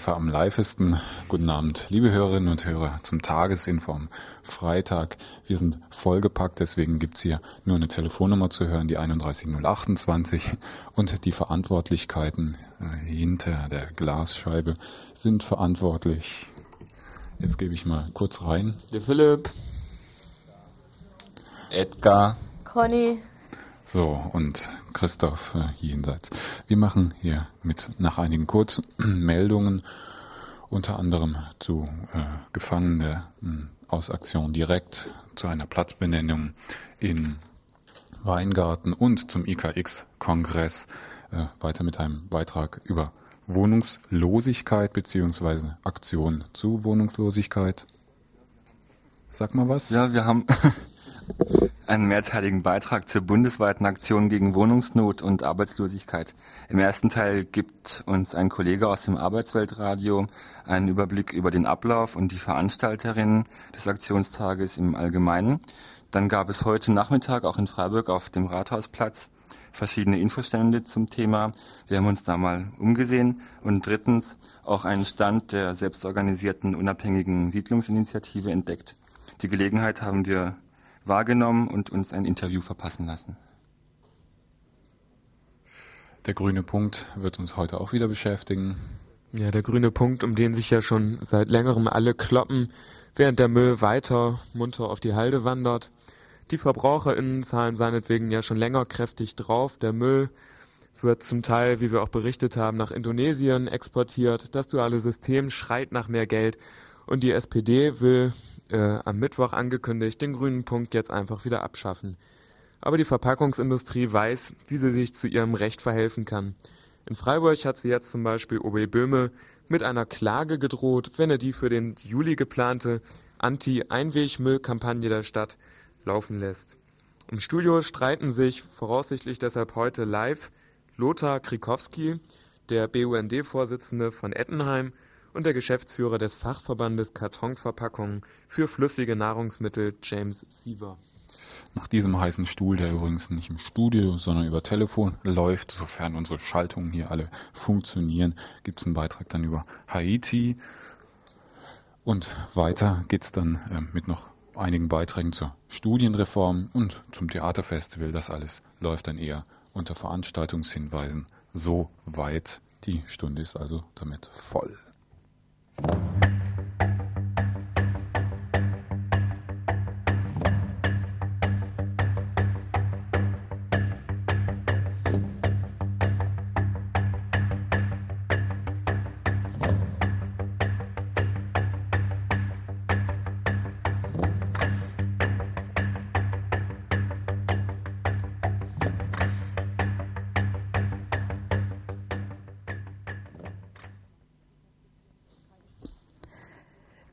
live am livesten. Guten Abend, liebe Hörerinnen und Hörer, zum Tagesinform Freitag. Wir sind vollgepackt, deswegen gibt's hier nur eine Telefonnummer zu hören, die 31028. Und die Verantwortlichkeiten äh, hinter der Glasscheibe sind verantwortlich. Jetzt gebe ich mal kurz rein. Der Philipp. Edgar. Conny. So, und Christoph äh, jenseits. Wir machen hier mit nach einigen kurzen Meldungen unter anderem zu äh, Gefangene äh, aus Aktion direkt zu einer Platzbenennung in Weingarten und zum IKX-Kongress äh, weiter mit einem Beitrag über Wohnungslosigkeit beziehungsweise Aktion zu Wohnungslosigkeit. Sag mal was. Ja, wir haben einen mehrteiligen Beitrag zur bundesweiten Aktion gegen Wohnungsnot und Arbeitslosigkeit. Im ersten Teil gibt uns ein Kollege aus dem Arbeitsweltradio einen Überblick über den Ablauf und die Veranstalterinnen des Aktionstages im Allgemeinen. Dann gab es heute Nachmittag auch in Freiburg auf dem Rathausplatz verschiedene Infostände zum Thema. Wir haben uns da mal umgesehen. Und drittens auch einen Stand der selbstorganisierten unabhängigen Siedlungsinitiative entdeckt. Die Gelegenheit haben wir wahrgenommen und uns ein Interview verpassen lassen. Der grüne Punkt wird uns heute auch wieder beschäftigen. Ja, der grüne Punkt, um den sich ja schon seit längerem alle kloppen, während der Müll weiter munter auf die Halde wandert. Die VerbraucherInnen zahlen seinetwegen ja schon länger kräftig drauf. Der Müll wird zum Teil, wie wir auch berichtet haben, nach Indonesien exportiert. Das duale System schreit nach mehr Geld und die SPD will äh, am Mittwoch angekündigt, den grünen Punkt jetzt einfach wieder abschaffen. Aber die Verpackungsindustrie weiß, wie sie sich zu ihrem Recht verhelfen kann. In Freiburg hat sie jetzt zum Beispiel OB Böhme mit einer Klage gedroht, wenn er die für den Juli geplante Anti-Einwegmüll-Kampagne der Stadt laufen lässt. Im Studio streiten sich voraussichtlich deshalb heute live Lothar Krikowski, der BUND-Vorsitzende von Ettenheim und der Geschäftsführer des Fachverbandes Kartonverpackungen für flüssige Nahrungsmittel James Siever. Nach diesem heißen Stuhl, der übrigens nicht im Studio, sondern über Telefon läuft, sofern unsere Schaltungen hier alle funktionieren, gibt es einen Beitrag dann über Haiti. Und weiter geht es dann äh, mit noch einigen Beiträgen zur Studienreform und zum Theaterfestival. Das alles läuft dann eher unter Veranstaltungshinweisen so weit. Die Stunde ist also damit voll.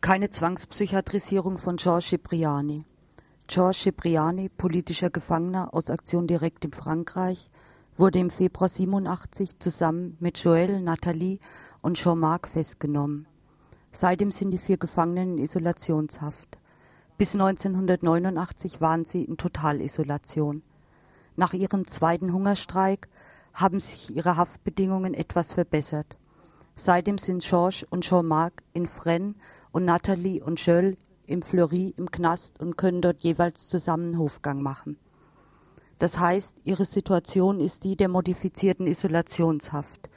Keine Zwangspsychiatrisierung von Georges Cipriani. Georges Cipriani, politischer Gefangener aus Aktion direkt in Frankreich, wurde im Februar 87 zusammen mit Joël, Nathalie und Jean-Marc festgenommen. Seitdem sind die vier Gefangenen in Isolationshaft. Bis 1989 waren sie in Totalisolation. Nach ihrem zweiten Hungerstreik haben sich ihre Haftbedingungen etwas verbessert. Seitdem sind Georges und Jean-Marc in Fresnes und Nathalie und Schöll im Fleury im Knast und können dort jeweils zusammen Hofgang machen. Das heißt, ihre Situation ist die der modifizierten Isolationshaft.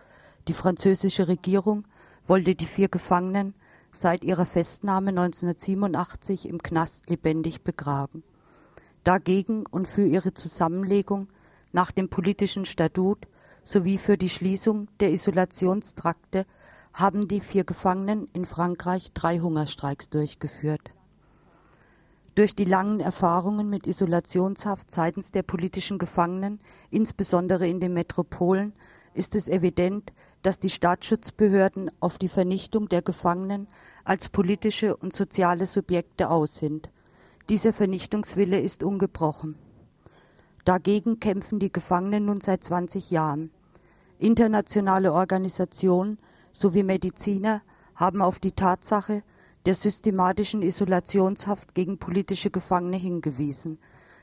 Die französische Regierung wollte die vier Gefangenen seit ihrer Festnahme 1987 im Knast lebendig begraben. Dagegen und für ihre Zusammenlegung nach dem politischen Statut sowie für die Schließung der Isolationstrakte haben die vier Gefangenen in Frankreich drei Hungerstreiks durchgeführt. Durch die langen Erfahrungen mit Isolationshaft seitens der politischen Gefangenen, insbesondere in den Metropolen, ist es evident, dass die Staatsschutzbehörden auf die Vernichtung der Gefangenen als politische und soziale Subjekte aus sind. Dieser Vernichtungswille ist ungebrochen. Dagegen kämpfen die Gefangenen nun seit 20 Jahren. Internationale Organisationen sowie Mediziner haben auf die Tatsache der systematischen Isolationshaft gegen politische Gefangene hingewiesen,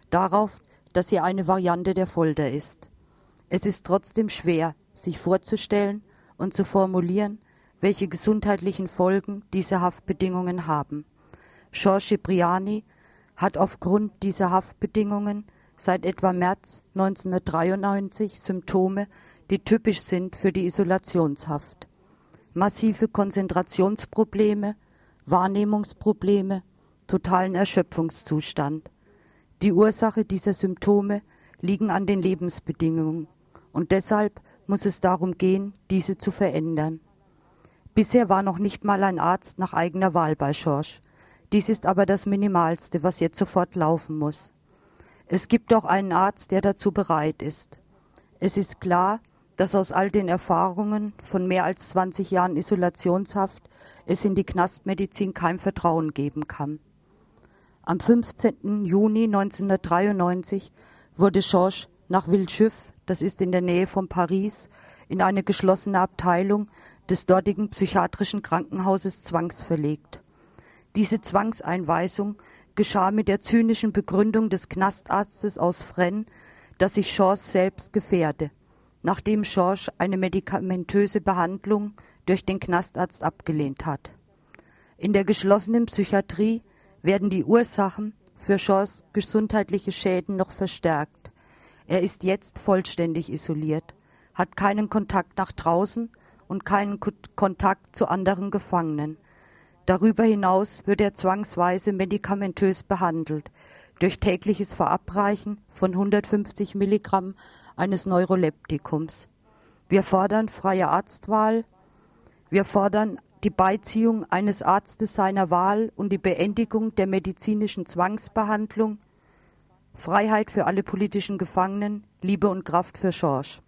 darauf, dass sie eine Variante der Folter ist. Es ist trotzdem schwer, sich vorzustellen und zu formulieren, welche gesundheitlichen Folgen diese Haftbedingungen haben. Georges Cipriani hat aufgrund dieser Haftbedingungen seit etwa März 1993 Symptome, die typisch sind für die Isolationshaft. Massive Konzentrationsprobleme, Wahrnehmungsprobleme, totalen Erschöpfungszustand. Die Ursache dieser Symptome liegen an den Lebensbedingungen und deshalb muss es darum gehen, diese zu verändern. Bisher war noch nicht mal ein Arzt nach eigener Wahl bei Schorsch. Dies ist aber das Minimalste, was jetzt sofort laufen muss. Es gibt auch einen Arzt, der dazu bereit ist. Es ist klar, dass aus all den Erfahrungen von mehr als 20 Jahren Isolationshaft es in die Knastmedizin kein Vertrauen geben kann. Am 15. Juni 1993 wurde Schorsch nach Villejuif, das ist in der Nähe von Paris, in eine geschlossene Abteilung des dortigen psychiatrischen Krankenhauses zwangsverlegt. Diese Zwangseinweisung geschah mit der zynischen Begründung des Knastarztes aus Fresnes, dass sich Georges selbst gefährde, nachdem Georges eine medikamentöse Behandlung durch den Knastarzt abgelehnt hat. In der geschlossenen Psychiatrie werden die Ursachen für Georges gesundheitliche Schäden noch verstärkt. Er ist jetzt vollständig isoliert, hat keinen Kontakt nach draußen und keinen Kontakt zu anderen Gefangenen. Darüber hinaus wird er zwangsweise medikamentös behandelt, durch tägliches Verabreichen von 150 Milligramm eines Neuroleptikums. Wir fordern freie Arztwahl. Wir fordern die Beiziehung eines Arztes seiner Wahl und die Beendigung der medizinischen Zwangsbehandlung. Freiheit für alle politischen Gefangenen, Liebe und Kraft für Schorsch.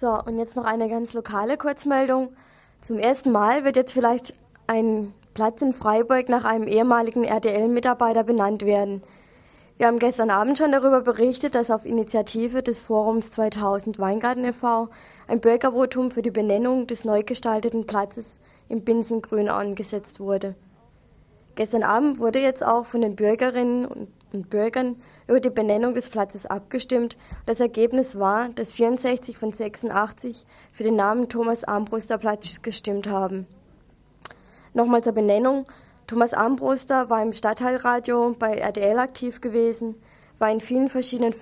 So, und jetzt noch eine ganz lokale Kurzmeldung. Zum ersten Mal wird jetzt vielleicht ein Platz in Freiburg nach einem ehemaligen RTL-Mitarbeiter benannt werden. Wir haben gestern Abend schon darüber berichtet, dass auf Initiative des Forums 2000 Weingarten e.V. ein Bürgervotum für die Benennung des neu gestalteten Platzes im Binsengrün angesetzt wurde. Gestern Abend wurde jetzt auch von den Bürgerinnen und Bürgern über die Benennung des Platzes abgestimmt. Das Ergebnis war, dass 64 von 86 für den Namen Thomas Armbruster Platz gestimmt haben. Nochmal zur Benennung. Thomas Armbruster war im Stadtteilradio bei RDL aktiv gewesen, war in vielen verschiedenen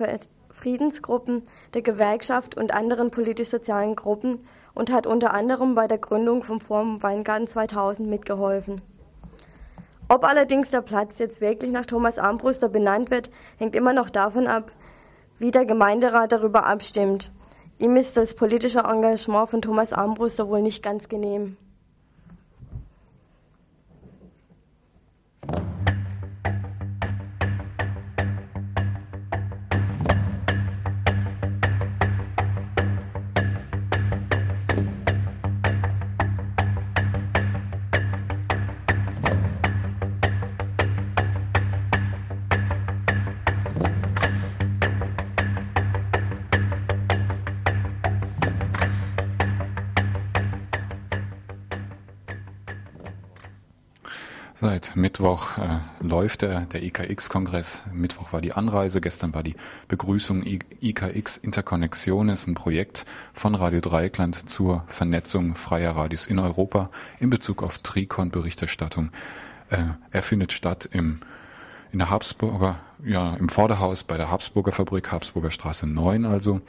Friedensgruppen der Gewerkschaft und anderen politisch-sozialen Gruppen und hat unter anderem bei der Gründung vom Forum Weingarten 2000 mitgeholfen. Ob allerdings der Platz jetzt wirklich nach Thomas Armbruster benannt wird, hängt immer noch davon ab, wie der Gemeinderat darüber abstimmt. Ihm ist das politische Engagement von Thomas Armbruster wohl nicht ganz genehm. Mittwoch äh, läuft der, der IKX-Kongress. Mittwoch war die Anreise, gestern war die Begrüßung. IKX Interconnexion ist ein Projekt von Radio Dreieckland zur Vernetzung freier Radios in Europa in Bezug auf Tricon-Berichterstattung. Äh, er findet statt im, in der Habsburger, ja, im Vorderhaus bei der Habsburger Fabrik, Habsburger Straße 9 also.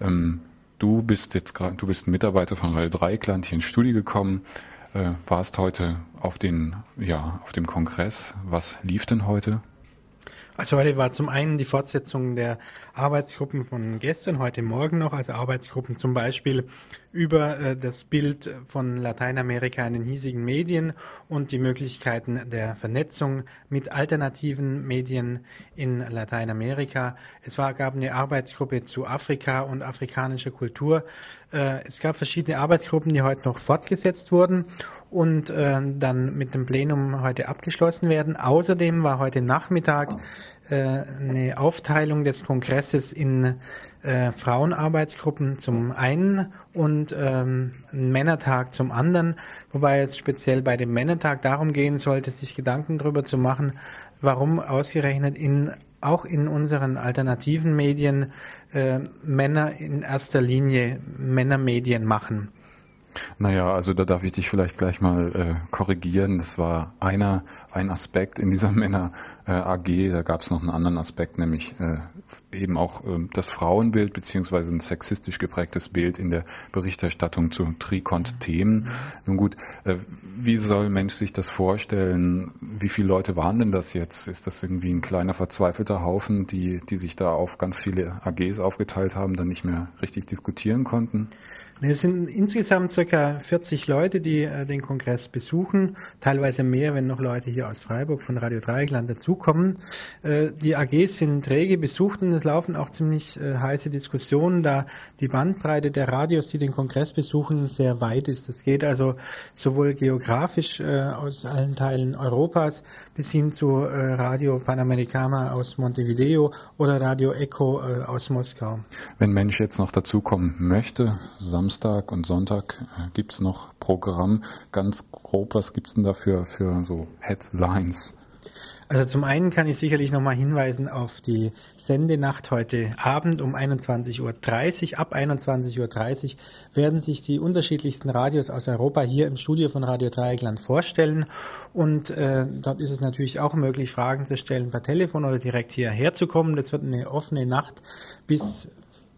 Ähm, du bist jetzt gerade, du bist ein Mitarbeiter von Radio Dreieckland hier ins Studio gekommen, äh, warst heute auf den, ja, auf dem Kongress. Was lief denn heute? Also heute war zum einen die Fortsetzung der Arbeitsgruppen von gestern, heute Morgen noch, also Arbeitsgruppen zum Beispiel über äh, das Bild von Lateinamerika in den hiesigen Medien und die Möglichkeiten der Vernetzung mit alternativen Medien in Lateinamerika. Es war, gab eine Arbeitsgruppe zu Afrika und afrikanischer Kultur. Äh, es gab verschiedene Arbeitsgruppen, die heute noch fortgesetzt wurden und äh, dann mit dem Plenum heute abgeschlossen werden. Außerdem war heute Nachmittag eine Aufteilung des Kongresses in äh, Frauenarbeitsgruppen zum einen und ähm, Männertag zum anderen, wobei es speziell bei dem Männertag darum gehen sollte, sich Gedanken darüber zu machen, warum ausgerechnet in auch in unseren alternativen Medien äh, Männer in erster Linie Männermedien machen. Naja, also da darf ich dich vielleicht gleich mal äh, korrigieren. Das war einer, ein Aspekt in dieser Männer äh, AG. Da gab es noch einen anderen Aspekt, nämlich äh, eben auch äh, das Frauenbild beziehungsweise ein sexistisch geprägtes Bild in der Berichterstattung zu Trikont-Themen. Nun gut, äh, wie soll ein Mensch sich das vorstellen? Wie viele Leute waren denn das jetzt? Ist das irgendwie ein kleiner verzweifelter Haufen, die, die sich da auf ganz viele AGs aufgeteilt haben, dann nicht mehr richtig diskutieren konnten? Es sind insgesamt circa 40 Leute, die äh, den Kongress besuchen, teilweise mehr, wenn noch Leute hier aus Freiburg von Radio Dreieckland dazukommen. Äh, die AGs sind träge besucht und es laufen auch ziemlich äh, heiße Diskussionen, da die Bandbreite der Radios, die den Kongress besuchen, sehr weit ist. Es geht also sowohl geografisch äh, aus allen Teilen Europas bis hin zu äh, Radio Panamericana aus Montevideo oder Radio Echo äh, aus Moskau. Wenn Mensch jetzt noch dazukommen möchte, Samstag Samstag und Sonntag äh, gibt es noch Programm. Ganz grob, was gibt es denn dafür für so Headlines? Also zum einen kann ich sicherlich nochmal hinweisen auf die Sendenacht heute Abend um 21.30 Uhr. Ab 21.30 Uhr werden sich die unterschiedlichsten Radios aus Europa hier im Studio von Radio Dreieckland vorstellen. Und äh, dort ist es natürlich auch möglich, Fragen zu stellen per Telefon oder direkt hierher zu kommen. Das wird eine offene Nacht bis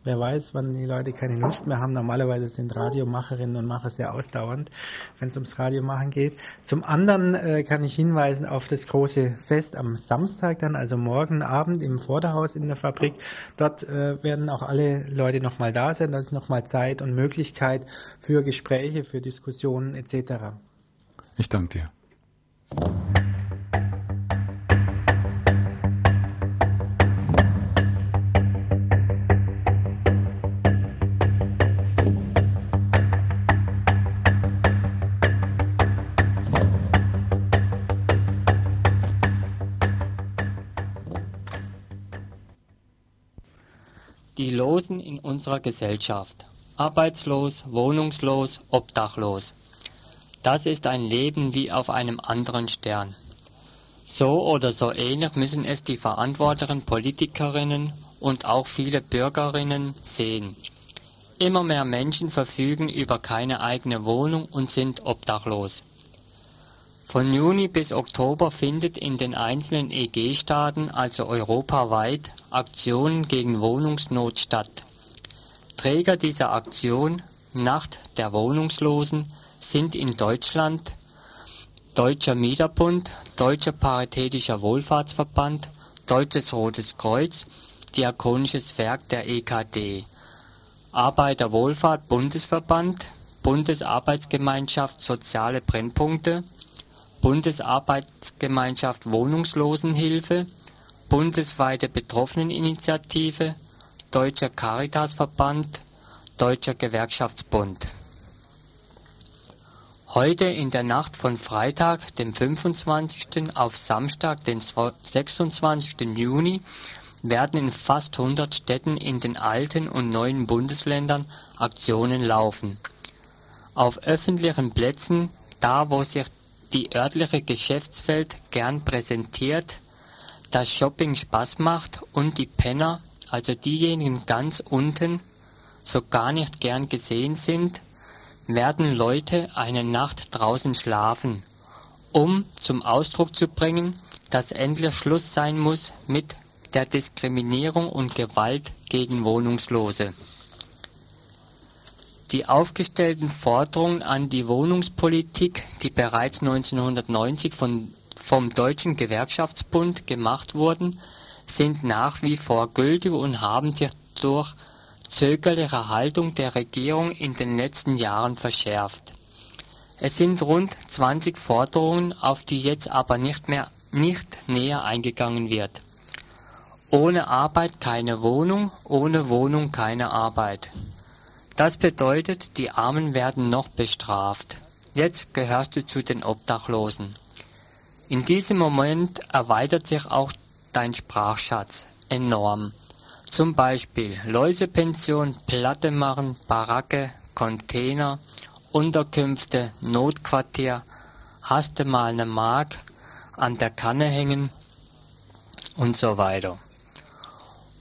Wer weiß, wann die Leute keine Lust mehr haben. Normalerweise sind Radiomacherinnen und Macher sehr ausdauernd, wenn es ums Radiomachen geht. Zum anderen äh, kann ich hinweisen auf das große Fest am Samstag dann, also morgen Abend im Vorderhaus in der Fabrik. Dort äh, werden auch alle Leute nochmal da sein. Da ist nochmal Zeit und Möglichkeit für Gespräche, für Diskussionen etc. Ich danke dir. Losen in unserer Gesellschaft. Arbeitslos, wohnungslos, obdachlos. Das ist ein Leben wie auf einem anderen Stern. So oder so ähnlich müssen es die verantwortlichen Politikerinnen und auch viele Bürgerinnen sehen. Immer mehr Menschen verfügen über keine eigene Wohnung und sind obdachlos. Von Juni bis Oktober findet in den einzelnen EG-Staaten, also europaweit, Aktionen gegen Wohnungsnot statt. Träger dieser Aktion Nacht der Wohnungslosen sind in Deutschland Deutscher Mieterbund, Deutscher Paritätischer Wohlfahrtsverband, Deutsches Rotes Kreuz, Diakonisches Werk der EKD, Arbeiterwohlfahrt Bundesverband, Bundesarbeitsgemeinschaft Soziale Brennpunkte, Bundesarbeitsgemeinschaft Wohnungslosenhilfe, bundesweite Betroffeneninitiative, Deutscher Caritasverband, Deutscher Gewerkschaftsbund. Heute in der Nacht von Freitag, dem 25. auf Samstag, den 26. Juni, werden in fast 100 Städten in den alten und neuen Bundesländern Aktionen laufen. Auf öffentlichen Plätzen, da wo sich die örtliche Geschäftswelt gern präsentiert, das Shopping Spaß macht und die Penner, also diejenigen ganz unten, so gar nicht gern gesehen sind, werden Leute eine Nacht draußen schlafen, um zum Ausdruck zu bringen, dass endlich Schluss sein muss mit der Diskriminierung und Gewalt gegen Wohnungslose. Die aufgestellten Forderungen an die Wohnungspolitik, die bereits 1990 von, vom Deutschen Gewerkschaftsbund gemacht wurden, sind nach wie vor gültig und haben sich durch zögerliche Haltung der Regierung in den letzten Jahren verschärft. Es sind rund 20 Forderungen, auf die jetzt aber nicht näher eingegangen wird. Ohne Arbeit keine Wohnung, ohne Wohnung keine Arbeit. Das bedeutet, die Armen werden noch bestraft. Jetzt gehörst du zu den Obdachlosen. In diesem Moment erweitert sich auch dein Sprachschatz enorm. Zum Beispiel Läusepension, Platte machen, Baracke, Container, Unterkünfte, Notquartier, hast du mal ne Mark, an der Kanne hängen und so weiter.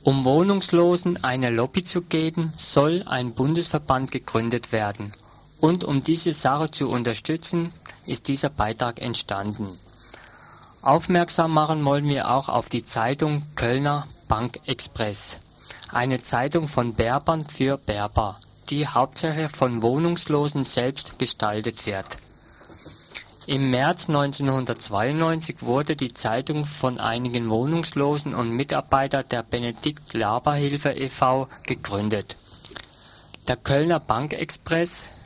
Um Wohnungslosen eine Lobby zu geben, soll ein Bundesverband gegründet werden. Und um diese Sache zu unterstützen, ist dieser Beitrag entstanden. Aufmerksam machen wollen wir auch auf die Zeitung Kölner Bank Express, eine Zeitung von Berbern für Berber, die hauptsächlich von Wohnungslosen selbst gestaltet wird. Im März 1992 wurde die Zeitung von einigen Wohnungslosen und Mitarbeitern der Benedikt-Laber-Hilfe e.V. gegründet. Der Kölner Bankexpress,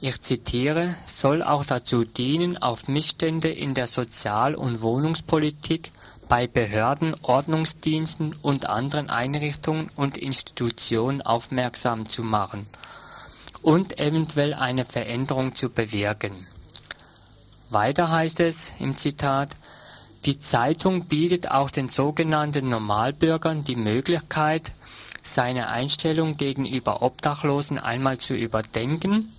ich zitiere, soll auch dazu dienen, auf Missstände in der Sozial- und Wohnungspolitik bei Behörden, Ordnungsdiensten und anderen Einrichtungen und Institutionen aufmerksam zu machen und eventuell eine Veränderung zu bewirken. Weiter heißt es im Zitat, die Zeitung bietet auch den sogenannten Normalbürgern die Möglichkeit, seine Einstellung gegenüber Obdachlosen einmal zu überdenken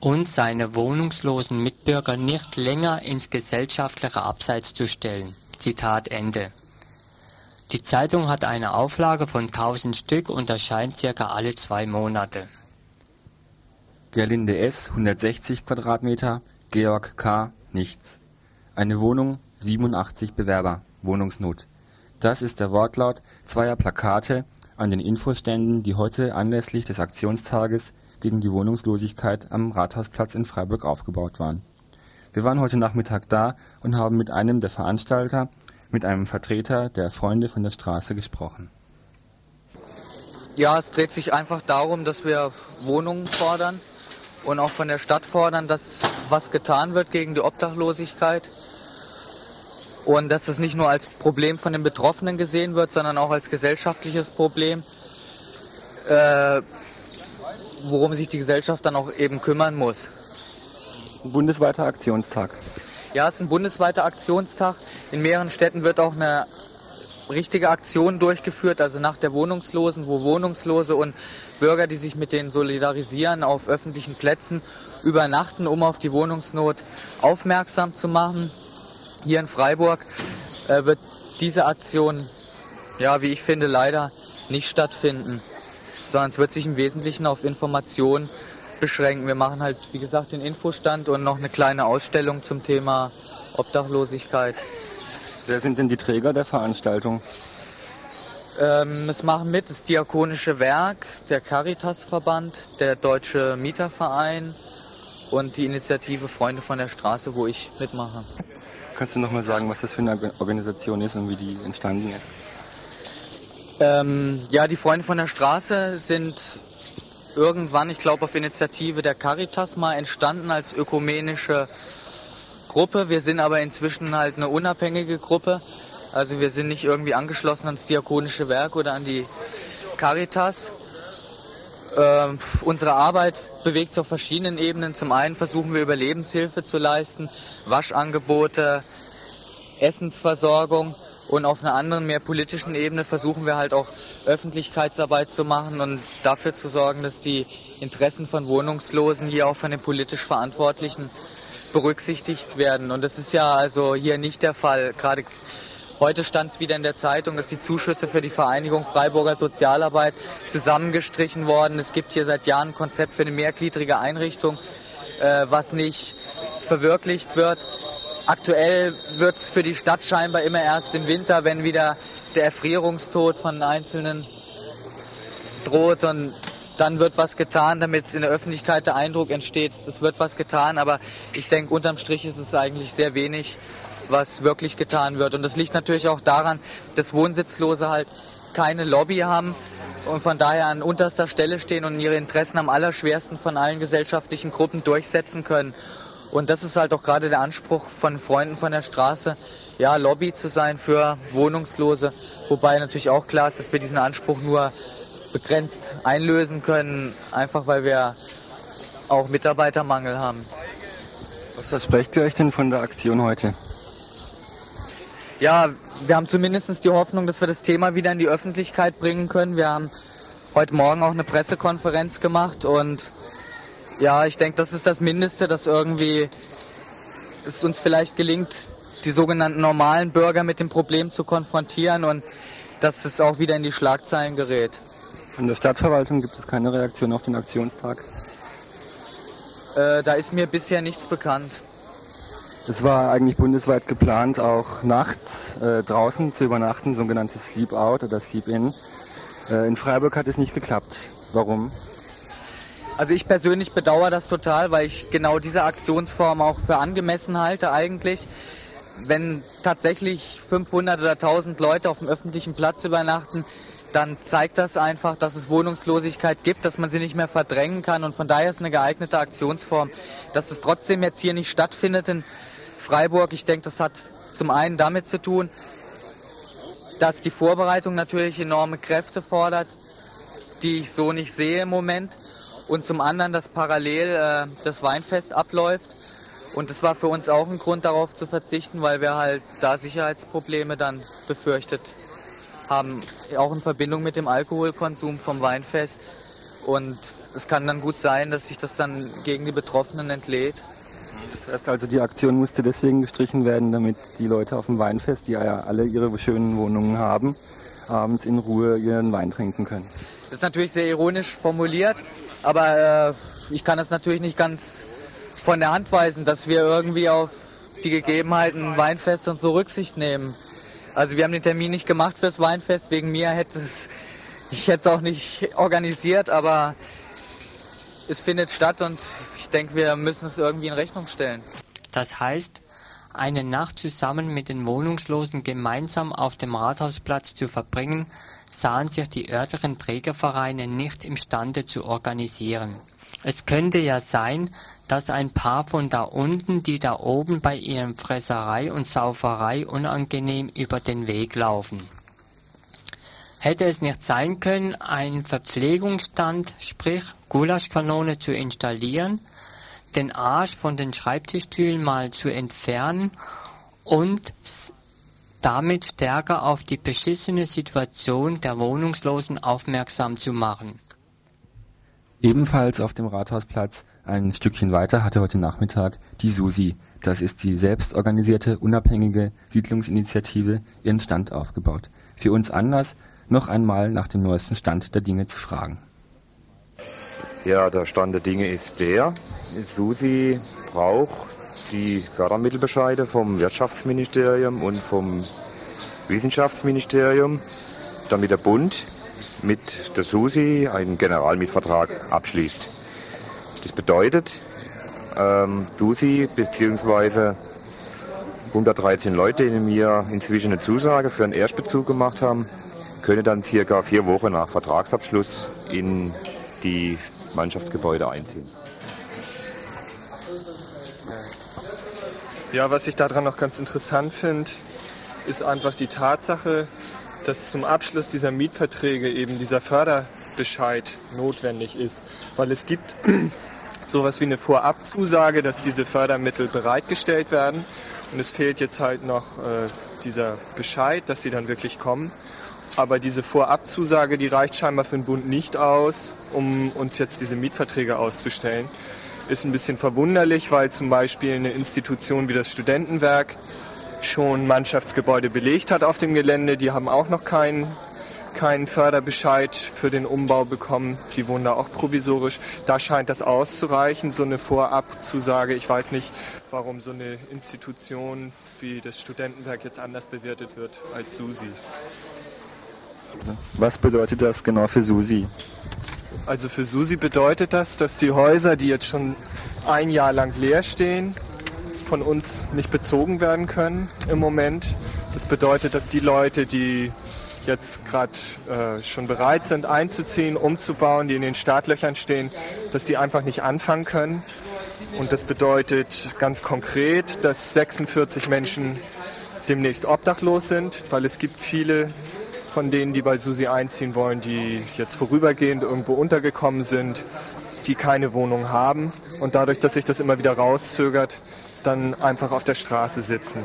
und seine wohnungslosen Mitbürger nicht länger ins gesellschaftliche Abseits zu stellen. Zitat Ende. Die Zeitung hat eine Auflage von 1000 Stück und erscheint circa alle zwei Monate. Gerlinde S. 160 Quadratmeter, Georg K. nichts. Eine Wohnung, 87 Bewerber, Wohnungsnot. Das ist der Wortlaut zweier Plakate an den Infoständen, die heute anlässlich des Aktionstages gegen die Wohnungslosigkeit am Rathausplatz in Freiburg aufgebaut waren. Wir waren heute Nachmittag da und haben mit einem der Veranstalter, mit einem Vertreter der Freunde von der Straße gesprochen. Ja, es dreht sich einfach darum, dass wir Wohnungen fordern und auch von der Stadt fordern, dass was getan wird gegen die Obdachlosigkeit und dass es nicht nur als Problem von den Betroffenen gesehen wird, sondern auch als gesellschaftliches Problem, äh, worum sich die Gesellschaft dann auch eben kümmern muss. Ein bundesweiter Aktionstag. Ja, es ist ein bundesweiter Aktionstag. In mehreren Städten wird auch eine richtige Aktion durchgeführt, also nach der Wohnungslosen, wo Wohnungslose und Bürger, die sich mit denen solidarisieren, auf öffentlichen Plätzen übernachten, um auf die Wohnungsnot aufmerksam zu machen. Hier in Freiburg äh, wird diese Aktion, ja, wie ich finde, leider nicht stattfinden, sondern es wird sich im Wesentlichen auf Informationen beschränken. Wir machen halt, wie gesagt, den Infostand und noch eine kleine Ausstellung zum Thema Obdachlosigkeit. Wer sind denn die Träger der Veranstaltung? Ähm, es machen mit das Diakonische Werk, der Caritasverband, der Deutsche Mieterverein und die Initiative Freunde von der Straße, wo ich mitmache. Kannst du noch mal sagen, was das für eine Organisation ist und wie die entstanden ist? Ähm, ja, die Freunde von der Straße sind irgendwann, ich glaube auf Initiative der Caritas mal entstanden als ökumenische Gruppe. Wir sind aber inzwischen halt eine unabhängige Gruppe. Also wir sind nicht irgendwie angeschlossen ans Diakonische Werk oder an die Caritas. Äh, unsere Arbeit bewegt sich auf verschiedenen Ebenen. Zum einen versuchen wir Überlebenshilfe zu leisten, Waschangebote, Essensversorgung und auf einer anderen, mehr politischen Ebene versuchen wir halt auch Öffentlichkeitsarbeit zu machen und dafür zu sorgen, dass die Interessen von Wohnungslosen hier auch von den politisch Verantwortlichen berücksichtigt werden. Und das ist ja also hier nicht der Fall. Gerade heute stand es wieder in der Zeitung, dass die Zuschüsse für die Vereinigung Freiburger Sozialarbeit zusammengestrichen worden. Es gibt hier seit Jahren ein Konzept für eine mehrgliedrige Einrichtung, äh, was nicht verwirklicht wird. Aktuell wird es für die Stadt scheinbar immer erst im Winter, wenn wieder der Erfrierungstod von Einzelnen droht. Und dann wird was getan, damit in der Öffentlichkeit der Eindruck entsteht, es wird was getan. Aber ich denke, unterm Strich ist es eigentlich sehr wenig, was wirklich getan wird. Und das liegt natürlich auch daran, dass Wohnsitzlose halt keine Lobby haben und von daher an unterster Stelle stehen und ihre Interessen am allerschwersten von allen gesellschaftlichen Gruppen durchsetzen können. Und das ist halt auch gerade der Anspruch von Freunden von der Straße, ja, Lobby zu sein für Wohnungslose. Wobei natürlich auch klar ist, dass wir diesen Anspruch nur begrenzt einlösen können, einfach weil wir auch Mitarbeitermangel haben. Was versprecht ihr euch denn von der Aktion heute? Ja, wir haben zumindest die Hoffnung, dass wir das Thema wieder in die Öffentlichkeit bringen können. Wir haben heute Morgen auch eine Pressekonferenz gemacht und ja, ich denke, das ist das Mindeste, dass irgendwie es uns vielleicht gelingt, die sogenannten normalen Bürger mit dem Problem zu konfrontieren und dass es auch wieder in die Schlagzeilen gerät. Von der Stadtverwaltung gibt es keine Reaktion auf den Aktionstag? Äh, da ist mir bisher nichts bekannt. Es war eigentlich bundesweit geplant, auch nachts äh, draußen zu übernachten, sogenanntes Sleep Out oder Sleep In. Äh, in Freiburg hat es nicht geklappt. Warum? Also ich persönlich bedauere das total, weil ich genau diese Aktionsform auch für angemessen halte eigentlich. Wenn tatsächlich 500 oder 1000 Leute auf dem öffentlichen Platz übernachten, dann zeigt das einfach, dass es Wohnungslosigkeit gibt, dass man sie nicht mehr verdrängen kann und von daher ist eine geeignete Aktionsform. Dass es trotzdem jetzt hier nicht stattfindet in Freiburg, ich denke, das hat zum einen damit zu tun, dass die Vorbereitung natürlich enorme Kräfte fordert, die ich so nicht sehe im Moment. Und zum anderen, dass parallel äh, das Weinfest abläuft. Und das war für uns auch ein Grund darauf zu verzichten, weil wir halt da Sicherheitsprobleme dann befürchtet haben, auch in Verbindung mit dem Alkoholkonsum vom Weinfest. Und es kann dann gut sein, dass sich das dann gegen die Betroffenen entlädt. Das heißt also, die Aktion musste deswegen gestrichen werden, damit die Leute auf dem Weinfest, die ja alle ihre schönen Wohnungen haben, abends in Ruhe ihren Wein trinken können. Das ist natürlich sehr ironisch formuliert, aber äh, ich kann das natürlich nicht ganz von der Hand weisen, dass wir irgendwie auf die Gegebenheiten Weinfest und so Rücksicht nehmen. Also wir haben den Termin nicht gemacht fürs Weinfest, wegen mir hätte es, ich hätte es auch nicht organisiert, aber es findet statt und ich denke, wir müssen es irgendwie in Rechnung stellen. Das heißt, eine Nacht zusammen mit den Wohnungslosen gemeinsam auf dem Rathausplatz zu verbringen, sahen sich die örtlichen Trägervereine nicht imstande zu organisieren. Es könnte ja sein, dass ein paar von da unten, die da oben bei ihrem Fresserei und Sauferei unangenehm über den Weg laufen. Hätte es nicht sein können, einen Verpflegungsstand, sprich Gulaschkanone zu installieren, den Arsch von den Schreibtischstühlen mal zu entfernen und damit stärker auf die beschissene Situation der Wohnungslosen aufmerksam zu machen. Ebenfalls auf dem Rathausplatz ein Stückchen weiter hatte heute Nachmittag die SUSI, das ist die selbstorganisierte, unabhängige Siedlungsinitiative, ihren Stand aufgebaut. Für uns Anlass, noch einmal nach dem neuesten Stand der Dinge zu fragen. Ja, der Stand der Dinge ist der, SUSI braucht die Fördermittelbescheide vom Wirtschaftsministerium und vom Wissenschaftsministerium, damit der Bund mit der SUSI einen Generalmietvertrag abschließt. Das bedeutet, ähm, SUSI bzw. 113 Leute, die mir inzwischen eine Zusage für einen Erstbezug gemacht haben, können dann circa vier Wochen nach Vertragsabschluss in die Mannschaftsgebäude einziehen. Ja, was ich daran noch ganz interessant finde, ist einfach die Tatsache, dass zum Abschluss dieser Mietverträge eben dieser Förderbescheid notwendig ist. Weil es gibt sowas wie eine Vorabzusage, dass diese Fördermittel bereitgestellt werden. Und es fehlt jetzt halt noch äh, dieser Bescheid, dass sie dann wirklich kommen. Aber diese Vorabzusage, die reicht scheinbar für den Bund nicht aus, um uns jetzt diese Mietverträge auszustellen. Ist ein bisschen verwunderlich, weil zum Beispiel eine Institution wie das Studentenwerk schon Mannschaftsgebäude belegt hat auf dem Gelände. Die haben auch noch keinen keinen Förderbescheid für den Umbau bekommen. Die wohnen da auch provisorisch. Da scheint das auszureichen, so eine Vorabzusage. Ich weiß nicht, warum so eine Institution wie das Studentenwerk jetzt anders bewertet wird als SUSI. Was bedeutet das genau für SUSI? Also für Susi bedeutet das, dass die Häuser, die jetzt schon ein Jahr lang leer stehen, von uns nicht bezogen werden können im Moment. Das bedeutet, dass die Leute, die jetzt gerade äh, schon bereit sind einzuziehen, umzubauen, die in den Startlöchern stehen, dass die einfach nicht anfangen können. Und das bedeutet ganz konkret, dass 46 Menschen demnächst obdachlos sind, weil es gibt viele von denen, die bei Susi einziehen wollen, die jetzt vorübergehend irgendwo untergekommen sind, die keine Wohnung haben und dadurch, dass sich das immer wieder rauszögert, dann einfach auf der Straße sitzen.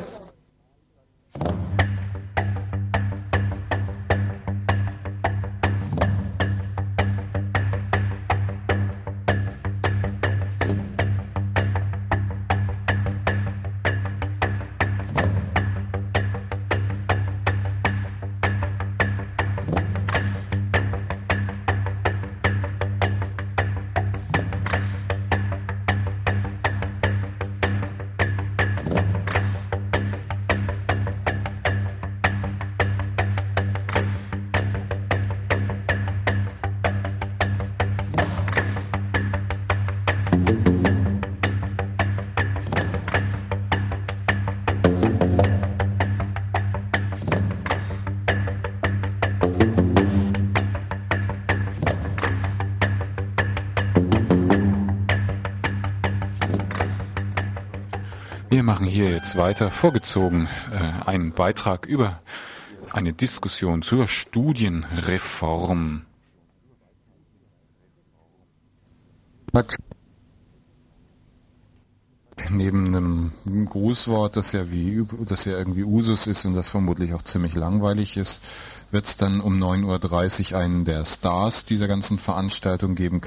Jetzt weiter, vorgezogen, äh, einen Beitrag über eine Diskussion zur Studienreform. Neben einem Grußwort, das ja wie das ja irgendwie Usus ist und das vermutlich auch ziemlich langweilig ist, wird es dann um 9.30 Uhr einen der Stars dieser ganzen Veranstaltung geben.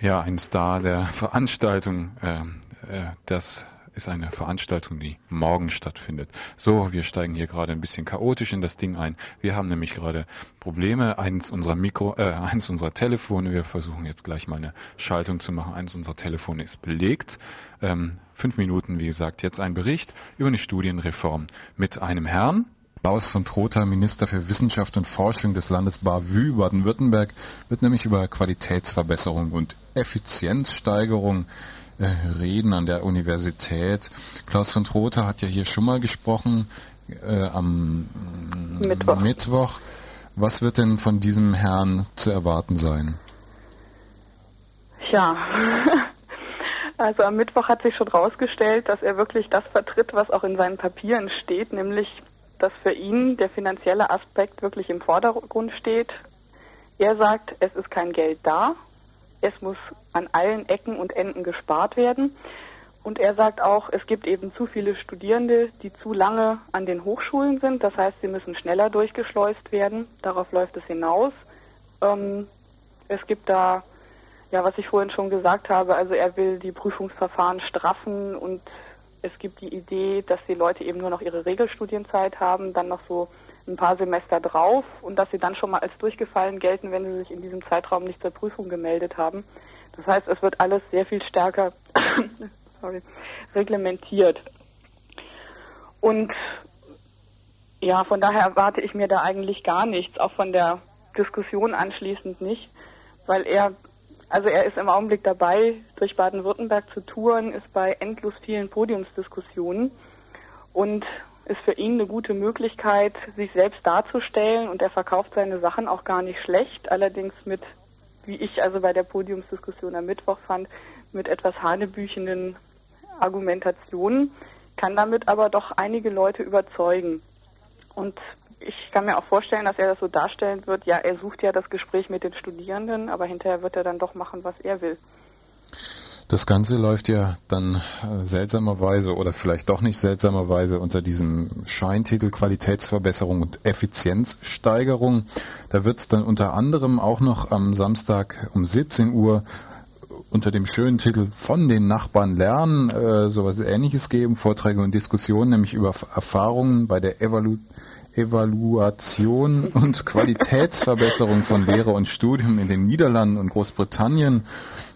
Ja, ein Star der Veranstaltung, äh, äh, das ist eine Veranstaltung, die morgen stattfindet. So, wir steigen hier gerade ein bisschen chaotisch in das Ding ein. Wir haben nämlich gerade Probleme. Eins unserer Mikro, äh, eins unserer Telefone. Wir versuchen jetzt gleich mal eine Schaltung zu machen. Eins unserer Telefone ist belegt. Ähm, fünf Minuten, wie gesagt, jetzt ein Bericht über eine Studienreform mit einem Herrn, Klaus von Trotha, Minister für Wissenschaft und Forschung des Landes Bavü, Baden-Württemberg, wird nämlich über Qualitätsverbesserung und Effizienzsteigerung äh, reden an der Universität. Klaus von Trotha hat ja hier schon mal gesprochen äh, am Mittwoch. Mittwoch. Was wird denn von diesem Herrn zu erwarten sein? Ja, also am Mittwoch hat sich schon rausgestellt, dass er wirklich das vertritt, was auch in seinen Papieren steht, nämlich, dass für ihn der finanzielle Aspekt wirklich im Vordergrund steht. Er sagt, es ist kein Geld da, es muss an allen Ecken und Enden gespart werden. Und er sagt auch, es gibt eben zu viele Studierende, die zu lange an den Hochschulen sind. Das heißt, sie müssen schneller durchgeschleust werden. Darauf läuft es hinaus. Ähm, es gibt da, ja, was ich vorhin schon gesagt habe, also er will die Prüfungsverfahren straffen und es gibt die Idee, dass die Leute eben nur noch ihre Regelstudienzeit haben, dann noch so ein paar Semester drauf und dass sie dann schon mal als durchgefallen gelten, wenn sie sich in diesem Zeitraum nicht zur Prüfung gemeldet haben. Das heißt, es wird alles sehr viel stärker sorry, reglementiert. Und ja, von daher erwarte ich mir da eigentlich gar nichts, auch von der Diskussion anschließend nicht, weil er, also er ist im Augenblick dabei, durch Baden-Württemberg zu touren, ist bei endlos vielen Podiumsdiskussionen und ist für ihn eine gute Möglichkeit, sich selbst darzustellen und er verkauft seine Sachen auch gar nicht schlecht, allerdings mit wie ich also bei der Podiumsdiskussion am Mittwoch fand, mit etwas hanebüchenden Argumentationen, kann damit aber doch einige Leute überzeugen. Und ich kann mir auch vorstellen, dass er das so darstellen wird, ja, er sucht ja das Gespräch mit den Studierenden, aber hinterher wird er dann doch machen, was er will. Das Ganze läuft ja dann äh, seltsamerweise oder vielleicht doch nicht seltsamerweise unter diesem Scheintitel Qualitätsverbesserung und Effizienzsteigerung. Da wird es dann unter anderem auch noch am Samstag um 17 Uhr unter dem schönen Titel von den Nachbarn lernen, äh, sowas ähnliches geben, Vorträge und Diskussionen, nämlich über Erfahrungen bei der Evalu Evaluation und Qualitätsverbesserung von Lehre und Studium in den Niederlanden und Großbritannien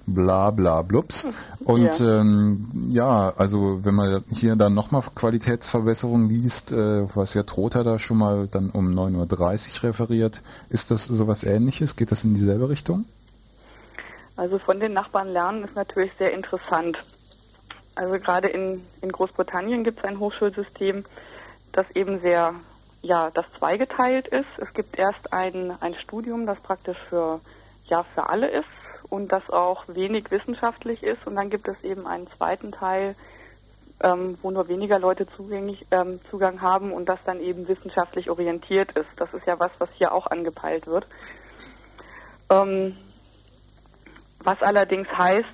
bla bla blups. Und ja, ähm, ja also wenn man hier dann nochmal Qualitätsverbesserung liest, äh, was ja Trotha da schon mal dann um 9.30 Uhr referiert, ist das sowas ähnliches? Geht das in dieselbe Richtung? Also von den Nachbarn lernen ist natürlich sehr interessant. Also gerade in, in Großbritannien gibt es ein Hochschulsystem, das eben sehr, ja, das zweigeteilt ist. Es gibt erst ein, ein Studium, das praktisch für, ja, für alle ist und das auch wenig wissenschaftlich ist. Und dann gibt es eben einen zweiten Teil, ähm, wo nur weniger Leute zugänglich, ähm, Zugang haben und das dann eben wissenschaftlich orientiert ist. Das ist ja was, was hier auch angepeilt wird. Ähm, was allerdings heißt,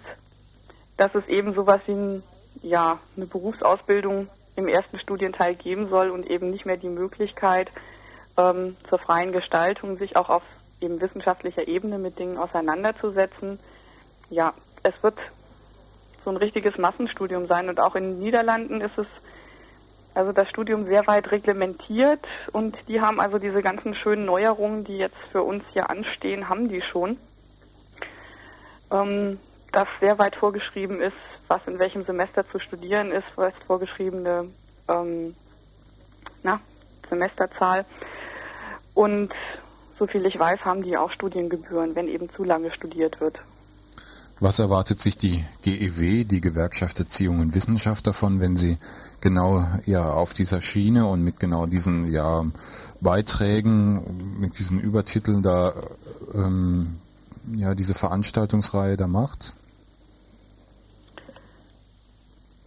dass es eben sowas wie ein, ja, eine Berufsausbildung im ersten Studienteil geben soll und eben nicht mehr die Möglichkeit ähm, zur freien Gestaltung, sich auch auf eben wissenschaftlicher Ebene mit Dingen auseinanderzusetzen. Ja, es wird so ein richtiges Massenstudium sein und auch in den Niederlanden ist es also das Studium sehr weit reglementiert und die haben also diese ganzen schönen Neuerungen, die jetzt für uns hier anstehen, haben die schon. Ähm, dass sehr weit vorgeschrieben ist, was in welchem Semester zu studieren ist, was vorgeschriebene ähm, na, Semesterzahl. Und soviel ich weiß, haben die auch Studiengebühren, wenn eben zu lange studiert wird. Was erwartet sich die GEW, die Gewerkschaft Erziehung und Wissenschaft davon, wenn sie genau ja auf dieser Schiene und mit genau diesen ja Beiträgen, mit diesen Übertiteln da ähm, ja diese Veranstaltungsreihe da macht?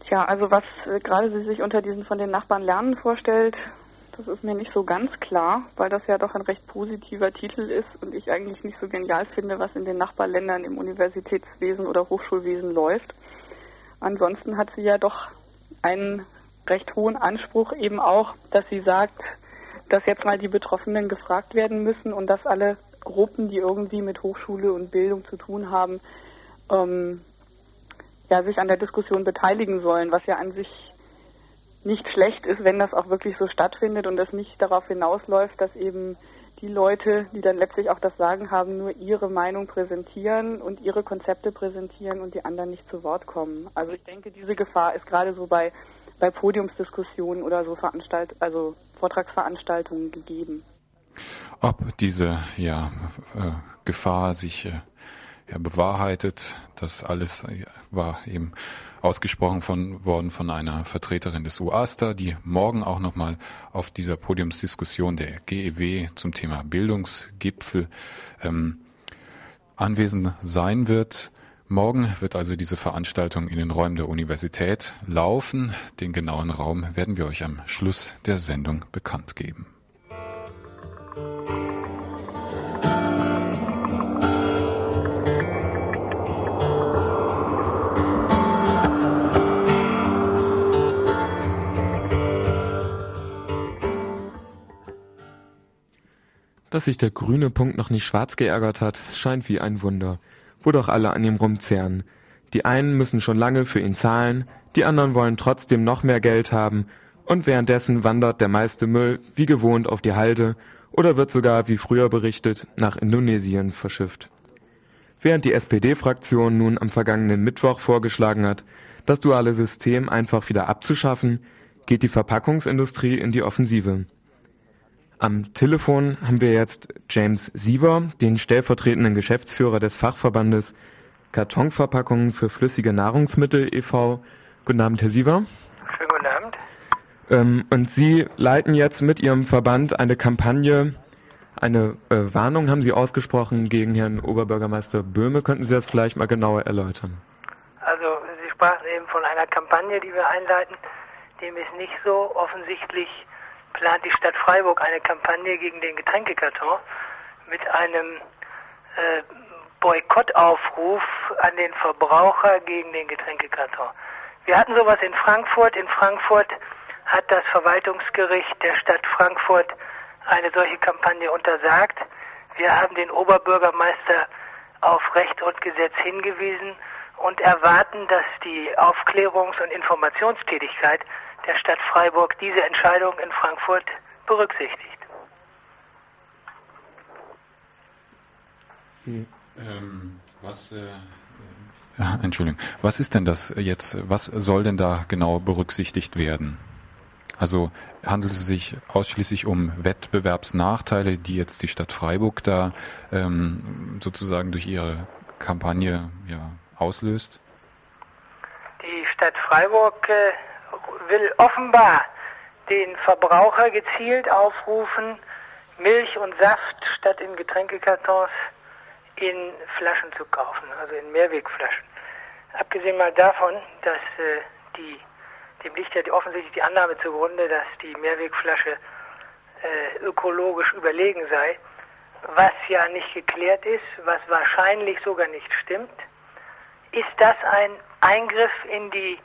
Tja, also was äh, gerade sie sich unter diesen von den Nachbarn lernen vorstellt, das ist mir nicht so ganz klar, weil das ja doch ein recht positiver Titel ist und ich eigentlich nicht so genial finde, was in den Nachbarländern im Universitätswesen oder Hochschulwesen läuft. Ansonsten hat sie ja doch einen recht hohen Anspruch eben auch, dass sie sagt, dass jetzt mal die Betroffenen gefragt werden müssen und dass alle Gruppen, die irgendwie mit Hochschule und Bildung zu tun haben, ähm, ja, sich an der Diskussion beteiligen sollen, was ja an sich nicht schlecht ist, wenn das auch wirklich so stattfindet und es nicht darauf hinausläuft, dass eben die Leute, die dann letztlich auch das Sagen haben, nur ihre Meinung präsentieren und ihre Konzepte präsentieren und die anderen nicht zu Wort kommen. Also ich denke, diese Gefahr ist gerade so bei, bei Podiumsdiskussionen oder so Veranstalt also Vortragsveranstaltungen gegeben. Ob diese ja, äh, Gefahr sich äh, ja, bewahrheitet, das alles äh, war eben ausgesprochen von, worden von einer Vertreterin des UASTA, die morgen auch nochmal auf dieser Podiumsdiskussion der GEW zum Thema Bildungsgipfel ähm, anwesend sein wird. Morgen wird also diese Veranstaltung in den Räumen der Universität laufen. Den genauen Raum werden wir euch am Schluss der Sendung bekannt geben. Dass sich der grüne Punkt noch nicht schwarz geärgert hat, scheint wie ein Wunder, wo doch alle an ihm rumzehren. Die einen müssen schon lange für ihn zahlen, die anderen wollen trotzdem noch mehr Geld haben, und währenddessen wandert der meiste Müll wie gewohnt auf die Halde oder wird sogar, wie früher berichtet, nach Indonesien verschifft. Während die SPD-Fraktion nun am vergangenen Mittwoch vorgeschlagen hat, das duale System einfach wieder abzuschaffen, geht die Verpackungsindustrie in die Offensive. Am Telefon haben wir jetzt James Siever, den stellvertretenden Geschäftsführer des Fachverbandes Kartonverpackungen für flüssige Nahrungsmittel e.V. Guten Abend, Herr Siever. Schönen guten Abend. Ähm, und Sie leiten jetzt mit Ihrem Verband eine Kampagne, eine äh, Warnung haben Sie ausgesprochen gegen Herrn Oberbürgermeister Böhme. Könnten Sie das vielleicht mal genauer erläutern? Also Sie sprachen eben von einer Kampagne, die wir einleiten. Dem ist nicht so offensichtlich plant die Stadt Freiburg eine Kampagne gegen den Getränkekarton mit einem äh, Boykottaufruf an den Verbraucher gegen den Getränkekarton. Wir hatten sowas in Frankfurt. In Frankfurt hat das Verwaltungsgericht der Stadt Frankfurt eine solche Kampagne untersagt. Wir haben den Oberbürgermeister auf Recht und Gesetz hingewiesen und erwarten, dass die Aufklärungs- und Informationstätigkeit der Stadt Freiburg diese Entscheidung in Frankfurt berücksichtigt. Ähm, was, äh, ja, Entschuldigung, was ist denn das jetzt, was soll denn da genau berücksichtigt werden? Also handelt es sich ausschließlich um Wettbewerbsnachteile, die jetzt die Stadt Freiburg da ähm, sozusagen durch ihre Kampagne ja, auslöst? Die Stadt Freiburg äh, will offenbar den Verbraucher gezielt aufrufen, Milch und Saft statt in Getränkekartons in Flaschen zu kaufen, also in Mehrwegflaschen. Abgesehen mal davon, dass äh, die, dem liegt ja die, offensichtlich die Annahme zugrunde, dass die Mehrwegflasche äh, ökologisch überlegen sei, was ja nicht geklärt ist, was wahrscheinlich sogar nicht stimmt. Ist das ein Eingriff in die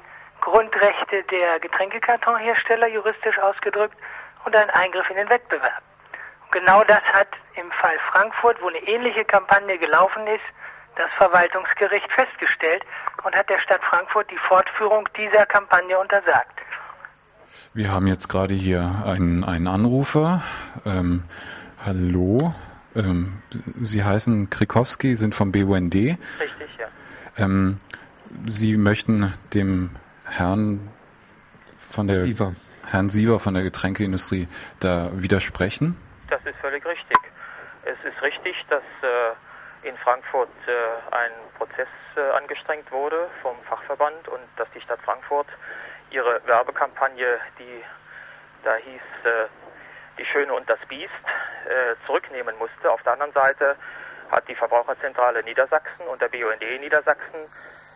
Grundrechte der Getränkekartonhersteller, juristisch ausgedrückt, und ein Eingriff in den Wettbewerb? Genau das hat im Fall Frankfurt, wo eine ähnliche Kampagne gelaufen ist, das Verwaltungsgericht festgestellt und hat der Stadt Frankfurt die Fortführung dieser Kampagne untersagt. Wir haben jetzt gerade hier einen, einen Anrufer. Ähm, hallo, ähm, Sie heißen Krikowski, sind vom BUND. Richtig, ja. Ähm, Sie möchten dem Herrn von der Siever. Herrn Siever von der Getränkeindustrie da widersprechen? Das ist völlig richtig. Es ist richtig, dass äh, in Frankfurt äh, ein Prozess äh, angestrengt wurde vom Fachverband und dass die Stadt Frankfurt ihre Werbekampagne, die da hieß äh, Die Schöne und das Biest, äh, zurücknehmen musste. Auf der anderen Seite hat die Verbraucherzentrale Niedersachsen und der BUND Niedersachsen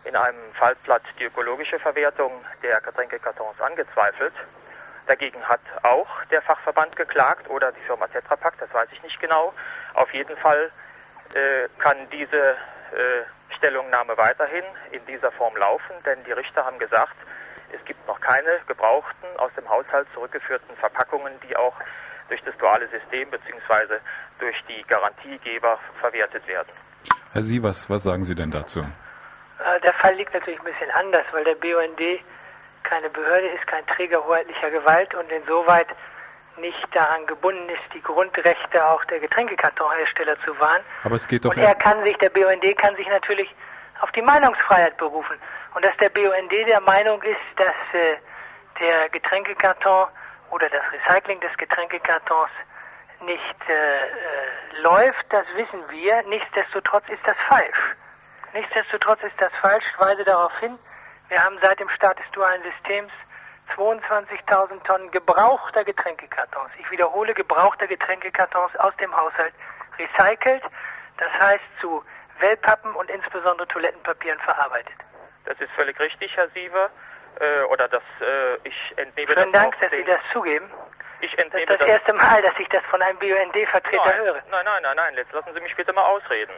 in einem Fallblatt die ökologische Verwertung der Getränkekartons angezweifelt. Dagegen hat auch der Fachverband geklagt oder die Firma Tetra Pak, das weiß ich nicht genau. Auf jeden Fall äh, kann diese äh, Stellungnahme weiterhin in dieser Form laufen, denn die Richter haben gesagt, es gibt noch keine gebrauchten, aus dem Haushalt zurückgeführten Verpackungen, die auch durch das duale System bzw. durch die Garantiegeber verwertet werden. Herr Sievers, was sagen Sie denn dazu? Äh, der Fall liegt natürlich ein bisschen anders, weil der BUND keine Behörde ist, kein Träger hoheitlicher Gewalt und insoweit nicht daran gebunden ist, die Grundrechte auch der Getränkekartonhersteller zu wahren. Aber es geht doch und er kann sich, der BUND kann sich natürlich auf die Meinungsfreiheit berufen. Und dass der BUND der Meinung ist, dass äh, der Getränkekarton oder das Recycling des Getränkekartons nicht äh, äh, läuft, das wissen wir. Nichtsdestotrotz ist das falsch. Nichtsdestotrotz ist das falsch. Ich weise darauf hin, wir haben seit dem Start des dualen Systems 22.000 Tonnen gebrauchter Getränkekartons. Ich wiederhole, gebrauchter Getränkekartons aus dem Haushalt recycelt, das heißt zu Wellpappen und insbesondere Toilettenpapieren verarbeitet. Das ist völlig richtig, Herr Siever. Äh, oder das, äh, ich entnehme Schönen das Dank, dass Sie das zugeben. Ich Das entnehme ist das erste Mal, dass ich das von einem BUND-Vertreter höre. Nein, nein, nein, nein, jetzt lassen Sie mich bitte mal ausreden.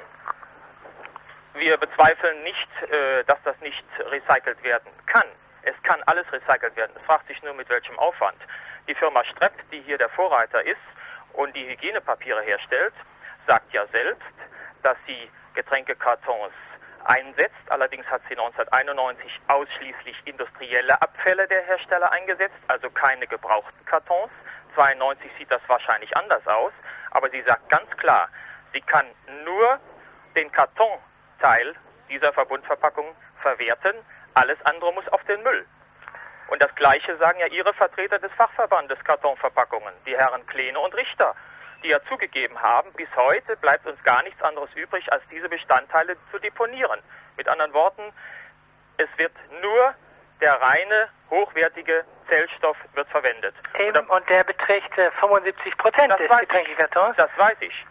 Wir bezweifeln nicht, äh, dass das nicht recycelt werden kann. Es kann alles recycelt werden. Es fragt sich nur, mit welchem Aufwand. Die Firma Strepp, die hier der Vorreiter ist und die Hygienepapiere herstellt, sagt ja selbst, dass sie Getränkekartons einsetzt. Allerdings hat sie 1991 ausschließlich industrielle Abfälle der Hersteller eingesetzt, also keine gebrauchten Kartons. 92 sieht das wahrscheinlich anders aus, aber sie sagt ganz klar, sie kann nur den Kartonteil dieser Verbundverpackung verwerten, alles andere muss auf den Müll. Und das Gleiche sagen ja Ihre Vertreter des Fachverbandes Kartonverpackungen, die Herren Kleene und Richter, die ja zugegeben haben, bis heute bleibt uns gar nichts anderes übrig, als diese Bestandteile zu deponieren. Mit anderen Worten, es wird nur der reine, hochwertige Zellstoff wird verwendet. Eben, und der beträgt äh, 75 Prozent des. Getränkekartons. Das weiß ich.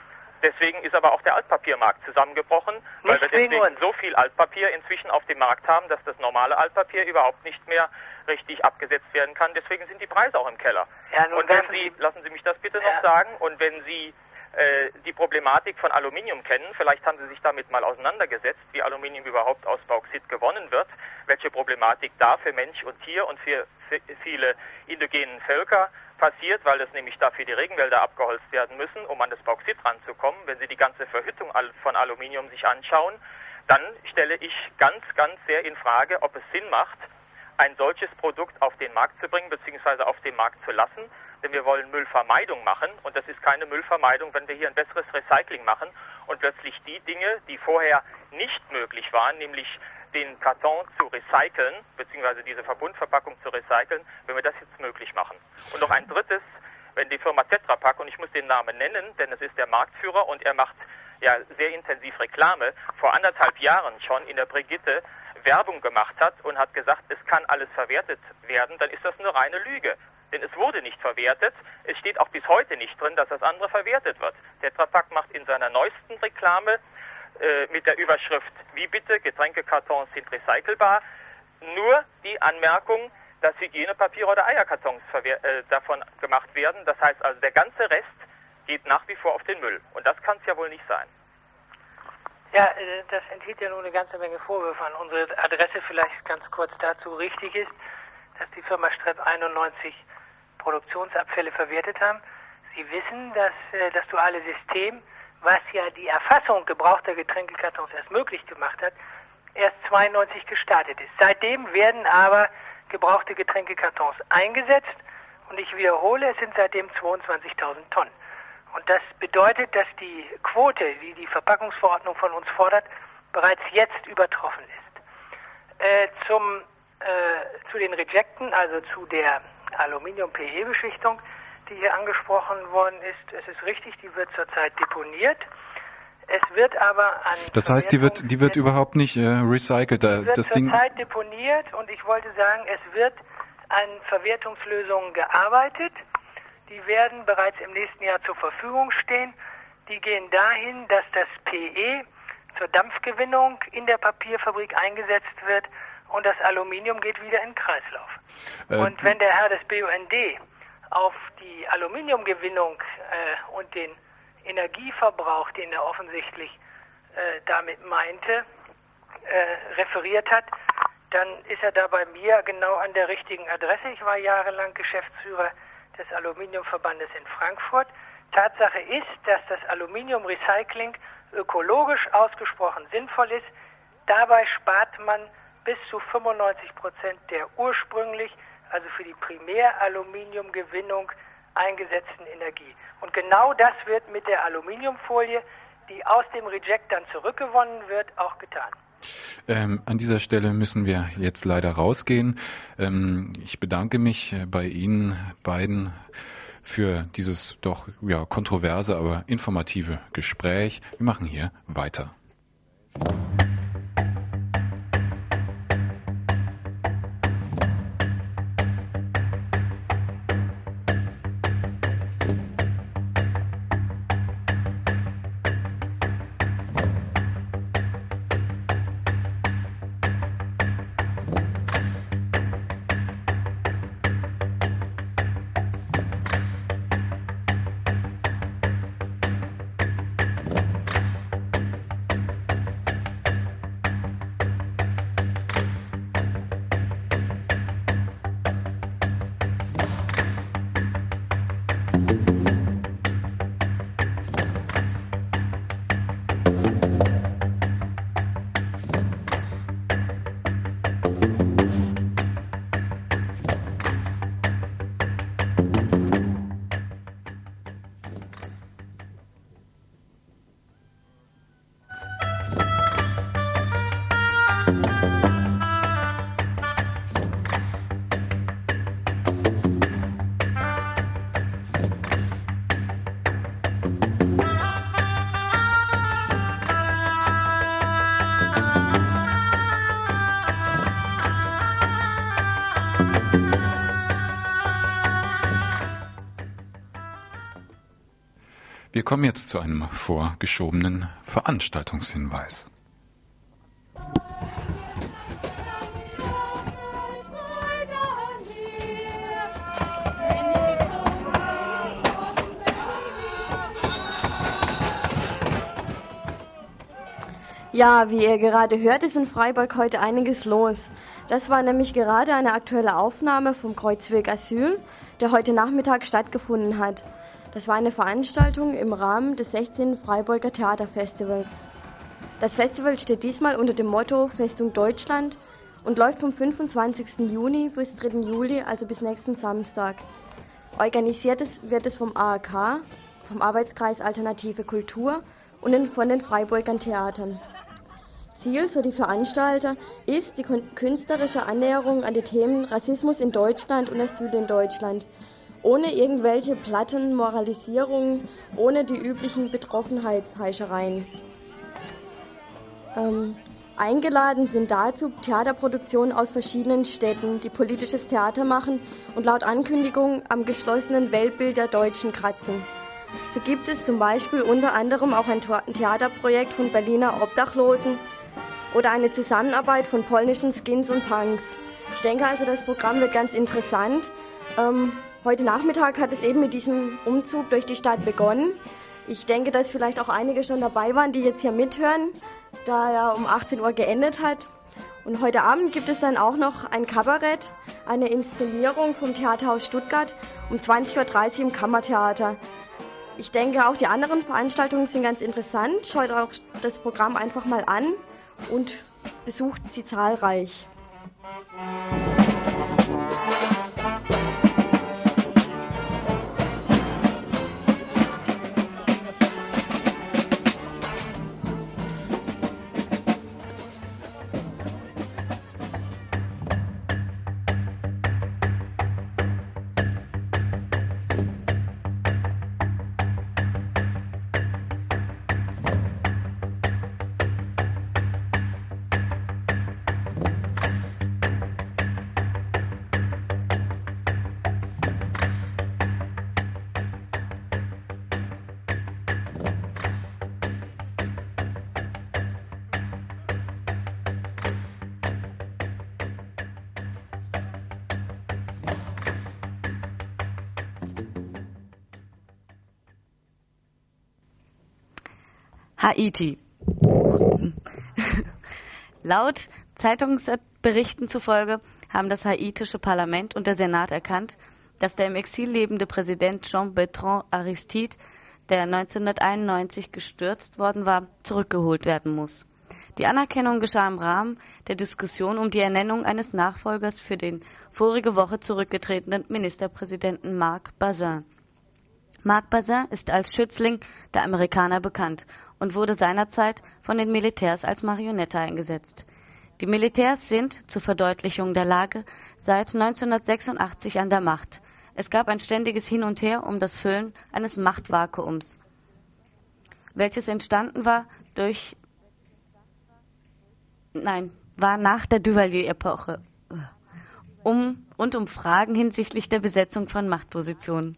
Deswegen ist aber auch der Altpapiermarkt zusammengebrochen, weil Nicht wir wegen deswegen uns. so viel Altpapier inzwischen auf dem Markt haben, dass das normale Altpapier überhaupt nicht mehr richtig abgesetzt werden kann. Deswegen sind die Preise auch im Keller. Ja, und wenn Sie, lassen Sie mich das bitte noch sagen, und wenn Sie äh, die Problematik von Aluminium kennen, vielleicht haben Sie sich damit mal auseinandergesetzt, wie Aluminium überhaupt aus Bauxit gewonnen wird, welche Problematik da für Mensch und Tier und für, für viele indigenen Völker passiert, weil es nämlich dafür die Regenwälder abgeholzt werden müssen, um an das Bauxit ranzukommen. Wenn Sie die ganze Verhüttung von Aluminium sich anschauen, dann stelle ich ganz, ganz sehr in Frage, ob es Sinn macht, ein solches Produkt auf den Markt zu bringen bzw. auf den Markt zu lassen. Denn wir wollen Müllvermeidung machen und das ist keine Müllvermeidung, wenn wir hier ein besseres Recycling machen und plötzlich die Dinge, die vorher nicht möglich waren, nämlich den Karton zu recyceln, beziehungsweise diese Verbundverpackung zu recyceln, wenn wir das jetzt möglich machen. Und noch ein drittes, wenn die Firma Tetra Pak, und ich muss den Namen nennen, denn es ist der Marktführer und er macht ja sehr intensiv Reklame, vor anderthalb Jahren schon in der Brigitte Werbung gemacht hat und hat gesagt, es kann alles verwertet werden, dann ist das eine reine Lüge. Denn es wurde nicht verwertet. Es steht auch bis heute nicht drin, dass das andere verwertet wird. Tetra Pak macht in seiner neuesten Reklame äh, mit der Überschrift Wie bitte, Getränkekartons sind recycelbar, nur die Anmerkung, dass Hygienepapiere oder Eierkartons äh, davon gemacht werden. Das heißt also, der ganze Rest geht nach wie vor auf den Müll. Und das kann es ja wohl nicht sein. Ja, äh, das enthält ja nur eine ganze Menge Vorwürfe an unsere Adresse. Vielleicht ganz kurz dazu richtig ist, dass die Firma Strepp 91 Produktionsabfälle verwertet haben. Sie wissen, dass äh, das duale System, was ja die Erfassung gebrauchter Getränkekartons erst möglich gemacht hat, erst 92 gestartet ist. Seitdem werden aber gebrauchte Getränkekartons eingesetzt und ich wiederhole, es sind seitdem 22.000 Tonnen. Und das bedeutet, dass die Quote, die die Verpackungsverordnung von uns fordert, bereits jetzt übertroffen ist. Äh, zum, äh, zu den Rejecten, also zu der Aluminium-PE-Beschichtung, die hier angesprochen worden ist, es ist richtig, die wird zurzeit deponiert. Es wird aber an. Das heißt, die wird, die wird überhaupt nicht äh, recycelt. Die wird das zurzeit deponiert und ich wollte sagen, es wird an Verwertungslösungen gearbeitet. Die werden bereits im nächsten Jahr zur Verfügung stehen. Die gehen dahin, dass das PE zur Dampfgewinnung in der Papierfabrik eingesetzt wird und das Aluminium geht wieder in den Kreislauf. Äh, und wenn der Herr des BUND auf die Aluminiumgewinnung äh, und den Energieverbrauch, den er offensichtlich äh, damit meinte, äh, referiert hat, dann ist er da bei mir genau an der richtigen Adresse. Ich war jahrelang Geschäftsführer des Aluminiumverbandes in Frankfurt. Tatsache ist, dass das Aluminiumrecycling ökologisch ausgesprochen sinnvoll ist. Dabei spart man bis zu 95 Prozent der ursprünglich, also für die Primäraluminiumgewinnung eingesetzten Energie. Und genau das wird mit der Aluminiumfolie, die aus dem Reject dann zurückgewonnen wird, auch getan. Ähm, an dieser Stelle müssen wir jetzt leider rausgehen. Ähm, ich bedanke mich äh, bei Ihnen beiden für dieses doch ja kontroverse, aber informative Gespräch. Wir machen hier weiter. Kommen jetzt zu einem vorgeschobenen Veranstaltungshinweis. Ja, wie ihr gerade hört, ist in Freiburg heute einiges los. Das war nämlich gerade eine aktuelle Aufnahme vom Kreuzweg Asyl, der heute Nachmittag stattgefunden hat. Das war eine Veranstaltung im Rahmen des 16. Freiburger Theaterfestivals. Das Festival steht diesmal unter dem Motto Festung Deutschland und läuft vom 25. Juni bis 3. Juli, also bis nächsten Samstag. Organisiert wird es vom AAK, vom Arbeitskreis Alternative Kultur und von den Freiburgern Theatern. Ziel, so die Veranstalter, ist die künstlerische Annäherung an die Themen Rassismus in Deutschland und Asyl in Deutschland, ohne irgendwelche platten Moralisierungen, ohne die üblichen Betroffenheitsheischereien. Ähm, eingeladen sind dazu Theaterproduktionen aus verschiedenen Städten, die politisches Theater machen und laut Ankündigung am geschlossenen Weltbild der Deutschen kratzen. So gibt es zum Beispiel unter anderem auch ein Theaterprojekt von Berliner Obdachlosen, oder eine Zusammenarbeit von polnischen Skins und Punks. Ich denke also, das Programm wird ganz interessant. Ähm, heute Nachmittag hat es eben mit diesem Umzug durch die Stadt begonnen. Ich denke, dass vielleicht auch einige schon dabei waren, die jetzt hier mithören, da er um 18 Uhr geendet hat. Und heute Abend gibt es dann auch noch ein Kabarett, eine Inszenierung vom Theaterhaus Stuttgart um 20.30 Uhr im Kammertheater. Ich denke, auch die anderen Veranstaltungen sind ganz interessant. Schaut auch das Programm einfach mal an und besucht sie zahlreich. Haiti. Laut Zeitungsberichten zufolge haben das haitische Parlament und der Senat erkannt, dass der im Exil lebende Präsident Jean-Bertrand Aristide, der 1991 gestürzt worden war, zurückgeholt werden muss. Die Anerkennung geschah im Rahmen der Diskussion um die Ernennung eines Nachfolgers für den vorige Woche zurückgetretenen Ministerpräsidenten Marc Bazin. Marc Bazin ist als Schützling der Amerikaner bekannt und wurde seinerzeit von den Militärs als Marionette eingesetzt. Die Militärs sind, zur Verdeutlichung der Lage, seit 1986 an der Macht. Es gab ein ständiges Hin und Her um das Füllen eines Machtvakuums, welches entstanden war durch nein, war nach der Duvalier-Epoche um und um Fragen hinsichtlich der Besetzung von Machtpositionen.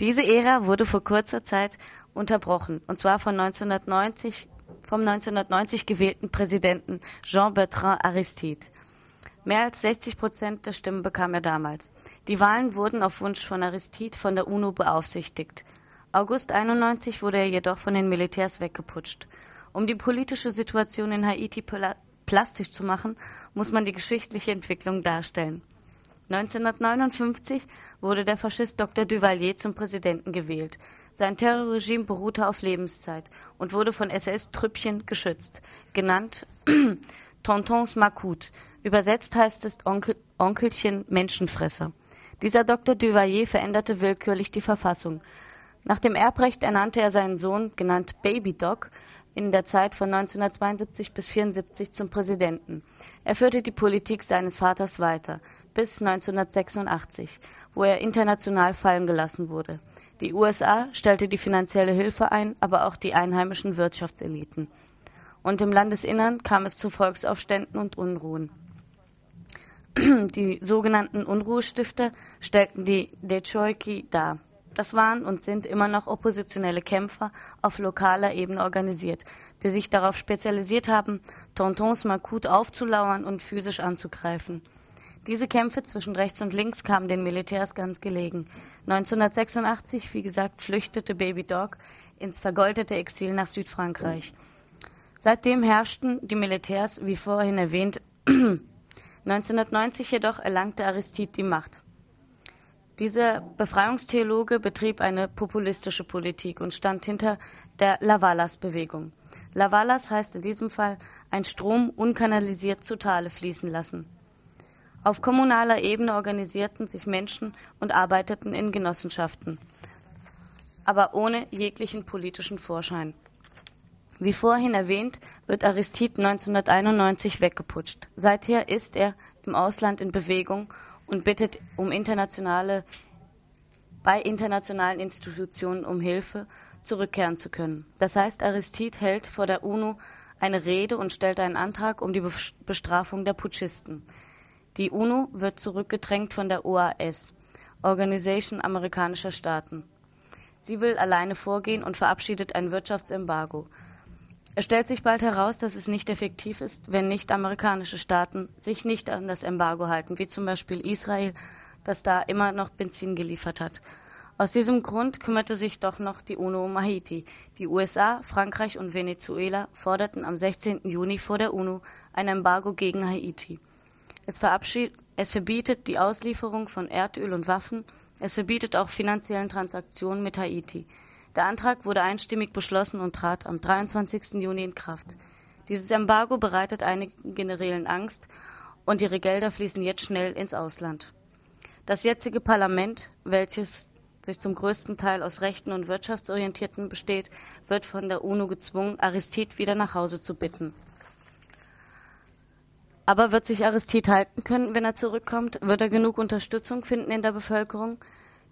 Diese Ära wurde vor kurzer Zeit unterbrochen, und zwar von 1990, vom 1990 gewählten Präsidenten Jean-Bertrand Aristide. Mehr als 60 Prozent der Stimmen bekam er damals. Die Wahlen wurden auf Wunsch von Aristide von der UNO beaufsichtigt. August 91 wurde er jedoch von den Militärs weggeputscht. Um die politische Situation in Haiti plastisch zu machen, muss man die geschichtliche Entwicklung darstellen. 1959 wurde der Faschist Dr. Duvalier zum Präsidenten gewählt. Sein Terrorregime beruhte auf Lebenszeit und wurde von SS-Trüppchen geschützt, genannt Tontons Makut. Übersetzt heißt es Onkel, Onkelchen Menschenfresser. Dieser Dr. Duvalier veränderte willkürlich die Verfassung. Nach dem Erbrecht ernannte er seinen Sohn, genannt Baby Doc, in der Zeit von 1972 bis 1974 zum Präsidenten. Er führte die Politik seines Vaters weiter bis 1986, wo er international fallen gelassen wurde. Die USA stellte die finanzielle Hilfe ein, aber auch die einheimischen Wirtschaftseliten. Und im Landesinnern kam es zu Volksaufständen und Unruhen. Die sogenannten Unruhestifter stellten die Dechoiki dar. Das waren und sind immer noch oppositionelle Kämpfer auf lokaler Ebene organisiert, die sich darauf spezialisiert haben, Tontons Makut aufzulauern und physisch anzugreifen. Diese Kämpfe zwischen rechts und links kamen den Militärs ganz gelegen. 1986, wie gesagt, flüchtete Baby Dog ins vergoldete Exil nach Südfrankreich. Seitdem herrschten die Militärs, wie vorhin erwähnt, 1990 jedoch erlangte Aristide die Macht. Dieser Befreiungstheologe betrieb eine populistische Politik und stand hinter der Lavalas-Bewegung. Lavalas heißt in diesem Fall ein Strom unkanalisiert zu Tale fließen lassen. Auf kommunaler Ebene organisierten sich Menschen und arbeiteten in Genossenschaften, aber ohne jeglichen politischen Vorschein. Wie vorhin erwähnt, wird Aristide 1991 weggeputscht. Seither ist er im Ausland in Bewegung und bittet um internationale, bei internationalen Institutionen um Hilfe zurückkehren zu können. Das heißt, Aristide hält vor der UNO eine Rede und stellt einen Antrag um die Bestrafung der Putschisten. Die UNO wird zurückgedrängt von der OAS, Organisation amerikanischer Staaten. Sie will alleine vorgehen und verabschiedet ein Wirtschaftsembargo. Es stellt sich bald heraus, dass es nicht effektiv ist, wenn nicht amerikanische Staaten sich nicht an das Embargo halten, wie zum Beispiel Israel, das da immer noch Benzin geliefert hat. Aus diesem Grund kümmerte sich doch noch die UNO um Haiti. Die USA, Frankreich und Venezuela forderten am 16. Juni vor der UNO ein Embargo gegen Haiti. Es, es verbietet die Auslieferung von Erdöl und Waffen. Es verbietet auch finanziellen Transaktionen mit Haiti. Der Antrag wurde einstimmig beschlossen und trat am 23. Juni in Kraft. Dieses Embargo bereitet einigen Generälen Angst und ihre Gelder fließen jetzt schnell ins Ausland. Das jetzige Parlament, welches sich zum größten Teil aus Rechten und Wirtschaftsorientierten besteht, wird von der UNO gezwungen, Aristide wieder nach Hause zu bitten. Aber wird sich Aristide halten können, wenn er zurückkommt? Wird er genug Unterstützung finden in der Bevölkerung?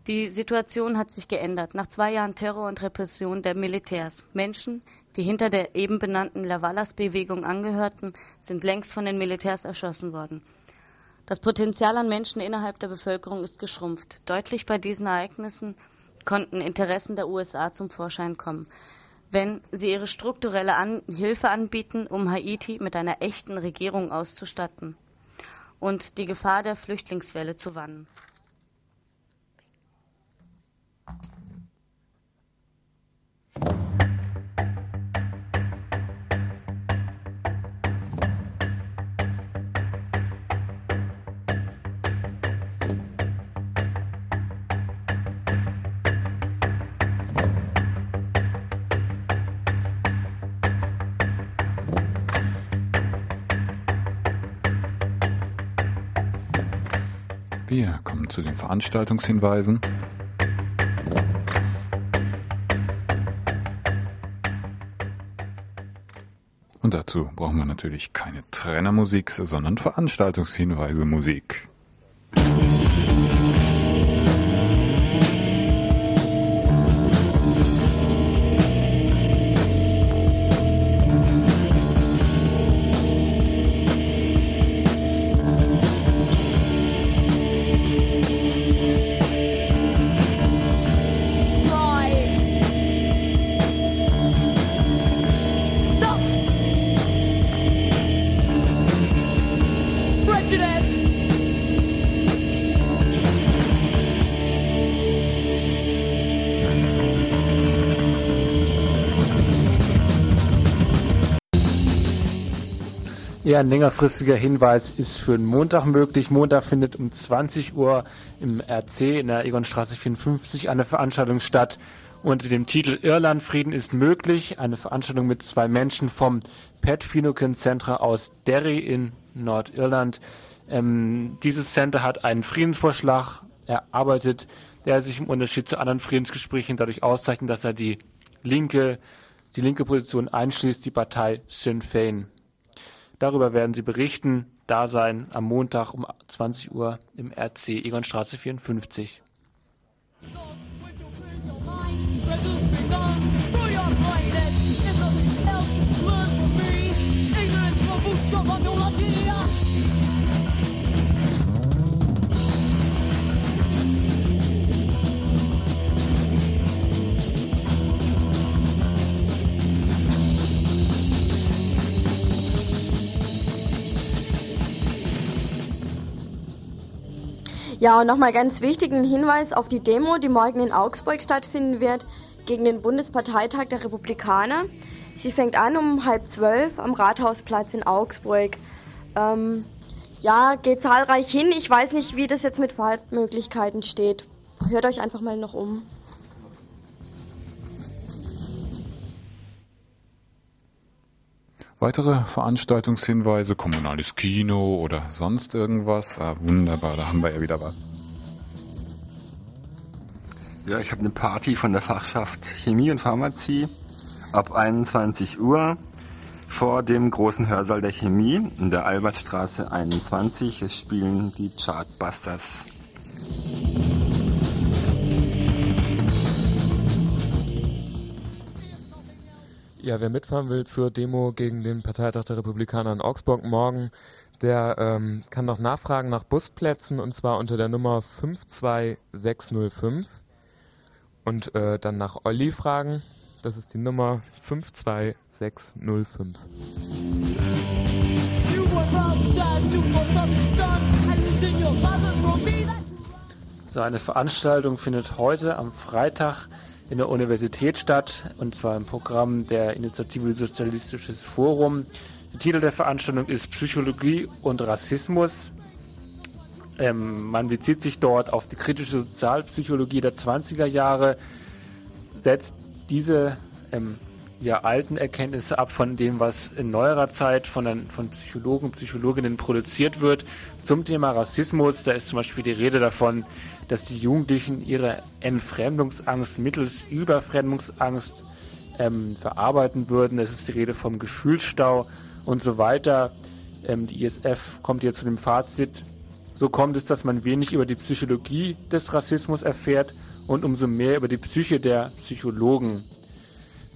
Die Situation hat sich geändert. Nach zwei Jahren Terror und Repression der Militärs. Menschen, die hinter der eben benannten Lavalas-Bewegung angehörten, sind längst von den Militärs erschossen worden. Das Potenzial an Menschen innerhalb der Bevölkerung ist geschrumpft. Deutlich bei diesen Ereignissen konnten Interessen der USA zum Vorschein kommen. Wenn sie ihre strukturelle an Hilfe anbieten, um Haiti mit einer echten Regierung auszustatten und die Gefahr der Flüchtlingswelle zu wannen. Wir kommen zu den Veranstaltungshinweisen. Und dazu brauchen wir natürlich keine Trainermusik, sondern Veranstaltungshinweise Musik. Ja, ein längerfristiger Hinweis ist für den Montag möglich. Montag findet um 20 Uhr im RC in der Egonstraße 54 eine Veranstaltung statt unter dem Titel Irland Frieden ist möglich. Eine Veranstaltung mit zwei Menschen vom Pat Finucane Center aus Derry in Nordirland. Ähm, dieses Center hat einen Friedensvorschlag erarbeitet, der sich im Unterschied zu anderen Friedensgesprächen dadurch auszeichnet, dass er die linke, die linke Position einschließt, die Partei Sinn Fein. Darüber werden sie berichten. Da sein am Montag um 20 Uhr im RC Egonstraße 54. Ja, und nochmal ganz wichtig, ein Hinweis auf die Demo, die morgen in Augsburg stattfinden wird, gegen den Bundesparteitag der Republikaner. Sie fängt an um halb zwölf am Rathausplatz in Augsburg. Ähm, ja, geht zahlreich hin. Ich weiß nicht, wie das jetzt mit Fahrtmöglichkeiten steht. Hört euch einfach mal noch um. Weitere Veranstaltungshinweise, kommunales Kino oder sonst irgendwas? Ah, wunderbar, da haben wir ja wieder was. Ja, ich habe eine Party von der Fachschaft Chemie und Pharmazie ab 21 Uhr vor dem großen Hörsaal der Chemie in der Albertstraße 21. Es spielen die Chartbusters. Ja, wer mitfahren will zur Demo gegen den Parteitag der Republikaner in Augsburg morgen, der ähm, kann noch nachfragen nach Busplätzen und zwar unter der Nummer 52605 und äh, dann nach Olli fragen. Das ist die Nummer 52605. So eine Veranstaltung findet heute am Freitag in der Universität statt, und zwar im Programm der Initiative Sozialistisches Forum. Der Titel der Veranstaltung ist Psychologie und Rassismus. Ähm, man bezieht sich dort auf die kritische Sozialpsychologie der 20er Jahre, setzt diese ähm, ja, alten Erkenntnisse ab von dem, was in neuerer Zeit von, den, von Psychologen und Psychologinnen produziert wird. Zum Thema Rassismus, da ist zum Beispiel die Rede davon, dass die Jugendlichen ihre Entfremdungsangst mittels Überfremdungsangst ähm, verarbeiten würden. Es ist die Rede vom Gefühlsstau und so weiter. Ähm, die ISF kommt hier zu dem Fazit, so kommt es, dass man wenig über die Psychologie des Rassismus erfährt und umso mehr über die Psyche der Psychologen.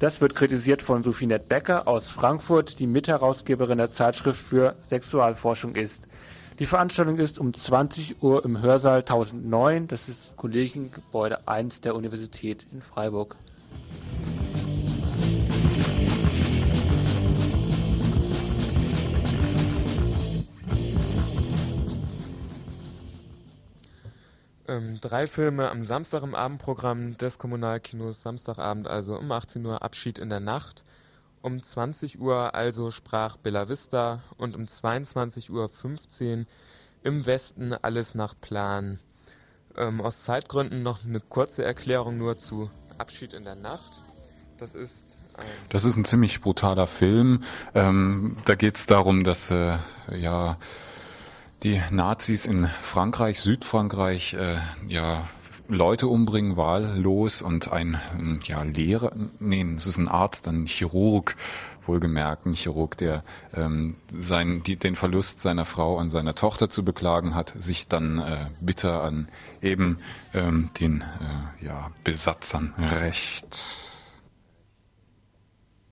Das wird kritisiert von Sophie Nett Becker aus Frankfurt, die Mitherausgeberin der Zeitschrift für Sexualforschung ist. Die Veranstaltung ist um 20 Uhr im Hörsaal 1009, das ist Kollegiengebäude 1 der Universität in Freiburg. Ähm, drei Filme am Samstag im Abendprogramm des Kommunalkinos, Samstagabend also um 18 Uhr Abschied in der Nacht. Um 20 Uhr also sprach Bella Vista und um 22.15 Uhr im Westen alles nach Plan. Ähm, aus Zeitgründen noch eine kurze Erklärung nur zu Abschied in der Nacht. Das ist ein Das ist ein ziemlich brutaler Film. Ähm, da geht es darum, dass äh, ja die Nazis in Frankreich, Südfrankreich, äh, ja Leute umbringen, wahllos und ein ja, Lehrer, nee, es ist ein Arzt, ein Chirurg, wohlgemerkt ein Chirurg, der ähm, sein, die, den Verlust seiner Frau und seiner Tochter zu beklagen hat, sich dann äh, bitter an eben ähm, den äh, ja, Besatzern rächt.